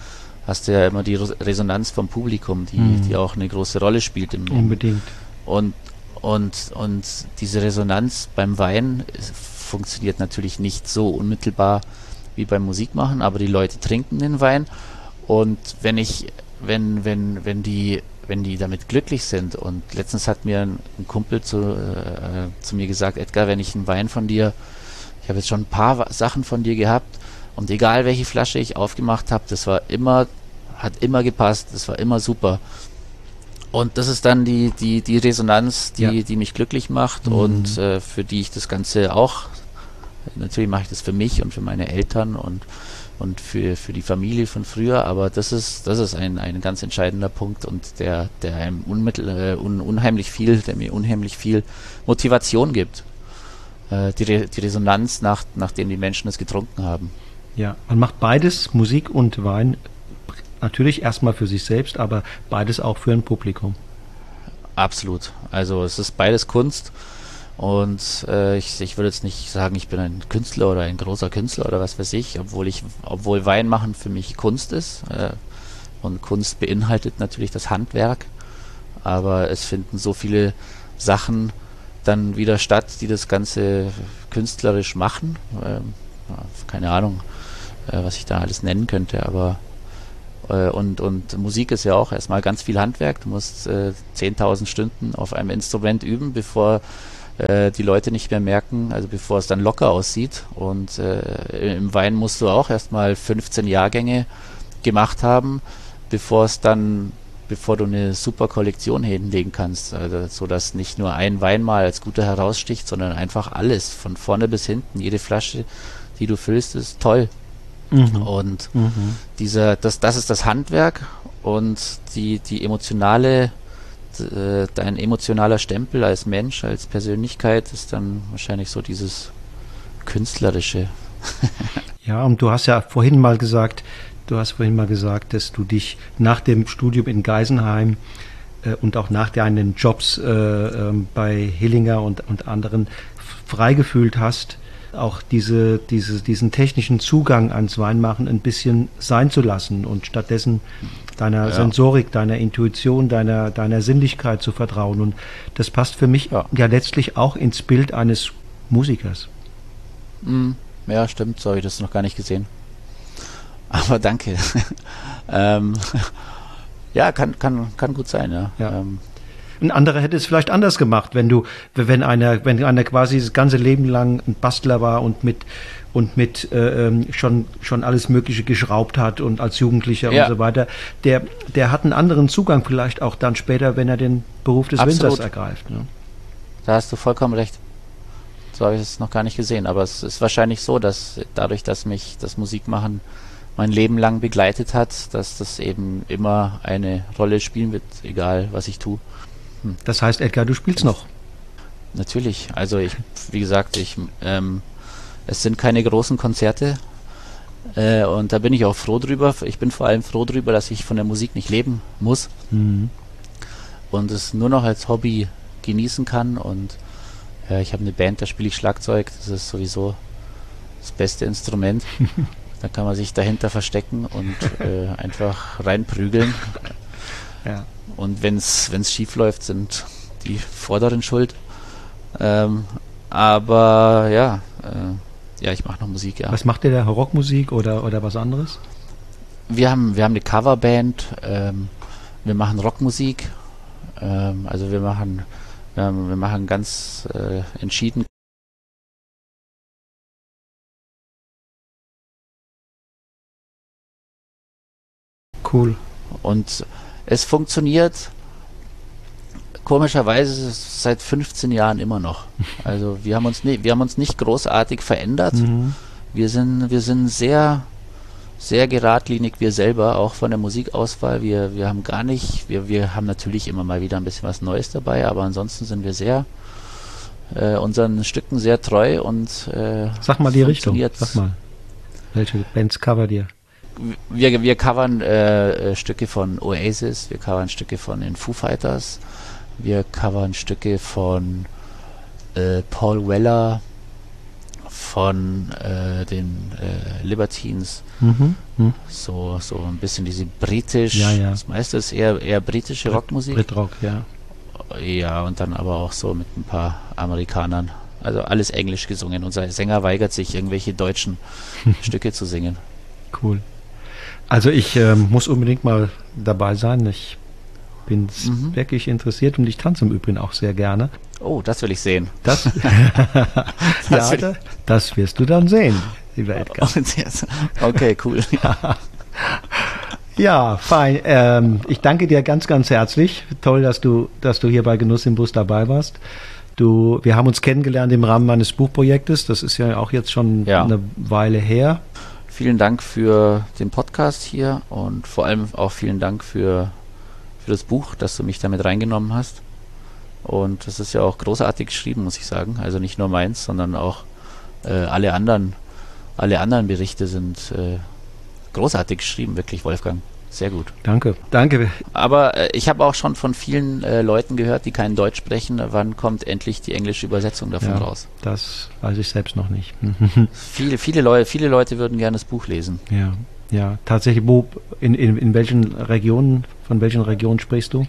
hast du ja immer die Resonanz vom Publikum, die, mhm. die auch eine große Rolle spielt im Unbedingt. Und, und, und diese Resonanz beim Wein funktioniert natürlich nicht so unmittelbar wie beim Musikmachen, aber die Leute trinken den Wein und wenn ich, wenn, wenn, wenn die, wenn die damit glücklich sind und letztens hat mir ein, ein Kumpel zu, äh, zu mir gesagt, Edgar, wenn ich einen Wein von dir ich habe jetzt schon ein paar Sachen von dir gehabt und egal welche Flasche ich aufgemacht habe, das war immer, hat immer gepasst, das war immer super. Und das ist dann die, die, die Resonanz, die, ja. die mich glücklich macht mhm. und äh, für die ich das Ganze auch Natürlich mache ich das für mich und für meine Eltern und und für, für die Familie von früher, aber das ist, das ist ein, ein ganz entscheidender Punkt und der, der einem unmittel, äh, un, unheimlich viel, der mir unheimlich viel Motivation gibt. Äh, die, Re die Resonanz, nach, nachdem die Menschen es getrunken haben. Ja, man macht beides, Musik und Wein, natürlich erstmal für sich selbst, aber beides auch für ein Publikum. Absolut. Also es ist beides Kunst und äh, ich, ich würde jetzt nicht sagen, ich bin ein Künstler oder ein großer Künstler oder was weiß ich, obwohl ich, obwohl Wein machen für mich Kunst ist. Äh, und Kunst beinhaltet natürlich das Handwerk. Aber es finden so viele Sachen dann wieder statt, die das Ganze künstlerisch machen. Ähm, keine Ahnung, äh, was ich da alles nennen könnte, aber äh, und, und Musik ist ja auch erstmal ganz viel Handwerk. Du musst äh, 10.000 Stunden auf einem Instrument üben, bevor äh, die Leute nicht mehr merken, also bevor es dann locker aussieht. Und äh, im Wein musst du auch erstmal 15 Jahrgänge gemacht haben, bevor es dann bevor du eine super Kollektion hinlegen kannst, also, so dass nicht nur ein Wein mal als guter heraussticht, sondern einfach alles von vorne bis hinten, jede Flasche, die du füllst, ist toll. Mhm. Und mhm. dieser, das, das ist das Handwerk und die, die emotionale äh, dein emotionaler Stempel als Mensch, als Persönlichkeit ist dann wahrscheinlich so dieses künstlerische. ja, und du hast ja vorhin mal gesagt, du hast vorhin mal gesagt, dass du dich nach dem Studium in Geisenheim äh, und auch nach deinen Jobs äh, äh, bei Hillinger und, und anderen freigefühlt hast, auch diese, diese, diesen technischen Zugang ans Weinmachen ein bisschen sein zu lassen und stattdessen deiner ja. Sensorik, deiner Intuition, deiner, deiner Sinnlichkeit zu vertrauen. Und das passt für mich ja, ja letztlich auch ins Bild eines Musikers. Mm, ja, stimmt, so habe ich das noch gar nicht gesehen. Aber danke. ähm, ja, kann, kann, kann gut sein, ja. ja. Ähm, ein anderer hätte es vielleicht anders gemacht, wenn du, wenn einer, wenn einer quasi das ganze Leben lang ein Bastler war und mit und mit äh, ähm, schon schon alles Mögliche geschraubt hat und als Jugendlicher ja. und so weiter, der der hat einen anderen Zugang vielleicht auch dann später, wenn er den Beruf des Absolut. Winters ergreift. Ne? Da hast du vollkommen recht. So habe ich es noch gar nicht gesehen, aber es ist wahrscheinlich so, dass dadurch, dass mich das Musikmachen mein Leben lang begleitet hat, dass das eben immer eine Rolle spielen wird, egal was ich tue. Hm. Das heißt, Edgar, du spielst noch? Natürlich. Also ich, wie gesagt, ich, ähm, es sind keine großen Konzerte. Äh, und da bin ich auch froh drüber. Ich bin vor allem froh drüber, dass ich von der Musik nicht leben muss. Mhm. Und es nur noch als Hobby genießen kann. Und ja, ich habe eine Band, da spiele ich Schlagzeug. Das ist sowieso das beste Instrument. da kann man sich dahinter verstecken und äh, einfach reinprügeln. Ja. Und wenn es schief läuft, sind die Vorderen schuld. Ähm, aber ja, äh, ja, ich mache noch Musik, ja. Was macht ihr da? Rockmusik oder, oder was anderes? Wir haben, wir haben eine Coverband, ähm, wir machen Rockmusik, ähm, also wir machen, wir machen ganz äh, entschieden Cool. Und es funktioniert komischerweise seit 15 Jahren immer noch. Also wir haben uns, nie, wir haben uns nicht großartig verändert. Mhm. Wir sind, wir sind sehr, sehr geradlinig, wir selber, auch von der Musikauswahl. Wir, wir haben gar nicht, wir, wir haben natürlich immer mal wieder ein bisschen was Neues dabei, aber ansonsten sind wir sehr äh, unseren Stücken sehr treu und äh, Sag mal die Richtung. Sag mal. Welche Bands cover dir? Wir, wir covern äh, äh, Stücke von Oasis, wir covern Stücke von den Foo Fighters, wir covern Stücke von äh, Paul Weller, von äh, den äh, Libertines. Mhm, mh. So, so ein bisschen diese britisch, ja, ja. das meiste ist eher, eher britische Brit Rockmusik. Britrock, ja. Ja, und dann aber auch so mit ein paar Amerikanern. Also alles Englisch gesungen. Unser Sänger weigert sich, irgendwelche deutschen Stücke zu singen. Cool. Also ich äh, muss unbedingt mal dabei sein. Ich bin mhm. wirklich interessiert und ich tanze im Übrigen auch sehr gerne. Oh, das will ich sehen. Das, das, ja, das wirst du dann sehen, lieber Edgar. okay, cool. ja, fein. Ähm, ich danke dir ganz, ganz herzlich. Toll, dass du, dass du hier bei Genuss im Bus dabei warst. Du, wir haben uns kennengelernt im Rahmen meines Buchprojektes. Das ist ja auch jetzt schon Ja. eine Weile her. Vielen Dank für den Podcast hier und vor allem auch vielen Dank für, für das Buch, dass du mich damit reingenommen hast. Und das ist ja auch großartig geschrieben, muss ich sagen. Also nicht nur meins, sondern auch äh, alle anderen, alle anderen Berichte sind äh, großartig geschrieben, wirklich, Wolfgang. Sehr gut. Danke. Danke. Aber äh, ich habe auch schon von vielen äh, Leuten gehört, die kein Deutsch sprechen, wann kommt endlich die englische Übersetzung davon Ja. raus? Das weiß ich selbst noch nicht. Viele, viele Leute, viele Leute würden gerne das Buch lesen. ja, ja. Tatsächlich, wo, in, in, in welchen Regionen, von welchen Regionen sprichst du?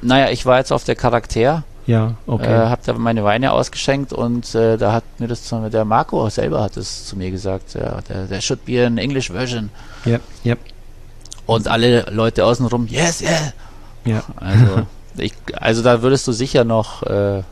Naja, ich war jetzt auf der Charakter, Ja, äh, okay. habe da meine Weine ausgeschenkt und äh, da hat mir das zu- der Marco selber hat es zu mir gesagt, ja, der, der should be an English version. ja, ja, Und alle Leute außenrum, yes, yeah. ja. Also, ich, also da würdest du sicher noch äh,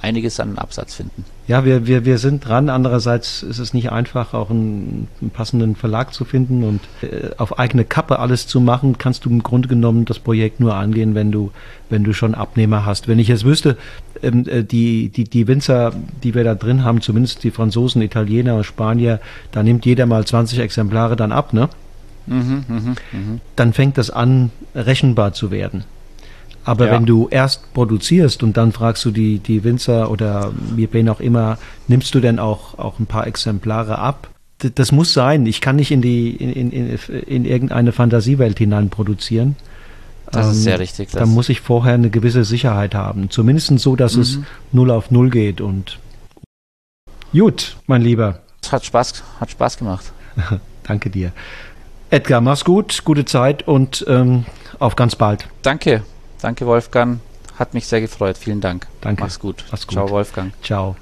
einiges an Absatz finden. Ja, wir, wir, wir sind dran. Andererseits ist es nicht einfach, auch einen, einen passenden Verlag zu finden und äh, auf eigene Kappe alles zu machen, kannst du im Grunde genommen das Projekt nur angehen, wenn du, wenn du schon Abnehmer hast. Wenn ich jetzt wüsste, ähm, äh, die, die, die Winzer, die wir da drin haben, zumindest die Franzosen, Italiener, Spanier, da nimmt jeder mal 20 Exemplare dann ab, ne? Mhm. Dann fängt das an, rechenbar zu werden. Aber Ja. wenn du erst produzierst und dann fragst du die, die Winzer oder wen auch immer, nimmst du denn auch, auch ein paar Exemplare ab? D- Das muss sein. Ich kann nicht in die in, in, in, in irgendeine Fantasiewelt hinein produzieren. Das Ähm, ist sehr richtig. Da muss ich vorher eine gewisse Sicherheit haben. Zumindest so, dass es Mhm. null auf null geht. Und gut, mein Lieber, hat Spaß, hat Spaß gemacht. danke dir. Edgar, mach's gut, gute Zeit und ähm, auf ganz bald. Danke, danke Wolfgang. Hat mich sehr gefreut. Vielen Dank. Danke. Mach's gut. Mach's gut. Ciao Wolfgang. Ciao.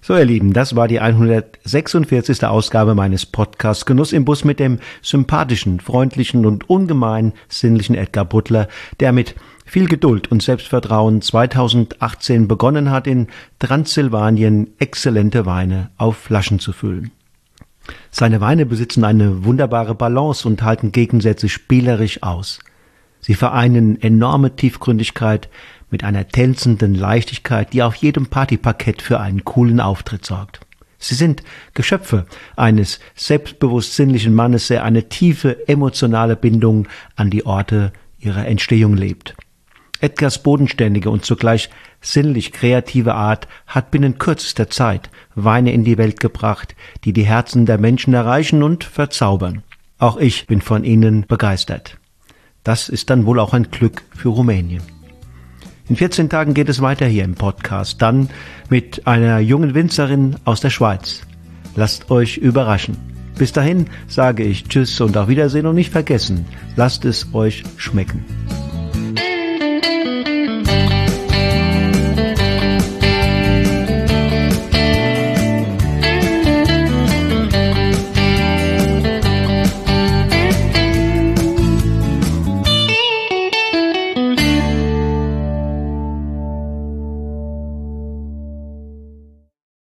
So, ihr Lieben, das war die 146. Ausgabe meines Podcasts Genuss im Bus mit dem sympathischen, freundlichen und ungemein sinnlichen Edgar Butler, der mit viel Geduld und Selbstvertrauen 2018 begonnen hat, in Transsilvanien exzellente Weine auf Flaschen zu füllen. Seine Weine besitzen eine wunderbare Balance und halten Gegensätze spielerisch aus. Sie vereinen enorme Tiefgründigkeit mit einer tänzenden Leichtigkeit, die auf jedem Partyparkett für einen coolen Auftritt sorgt. Sie sind Geschöpfe eines selbstbewusst sinnlichen Mannes, der eine tiefe emotionale Bindung an die Orte ihrer Entstehung lebt. Edgars bodenständige und zugleich sinnlich kreative Art hat binnen kürzester Zeit Weine in die Welt gebracht, die die Herzen der Menschen erreichen und verzaubern. Auch ich bin von ihnen begeistert. Das ist dann wohl auch ein Glück für Rumänien. In 14 Tagen geht es weiter hier im Podcast, dann mit einer jungen Winzerin aus der Schweiz. Lasst euch überraschen. Bis dahin sage ich Tschüss und auf Wiedersehen und nicht vergessen, lasst es euch schmecken.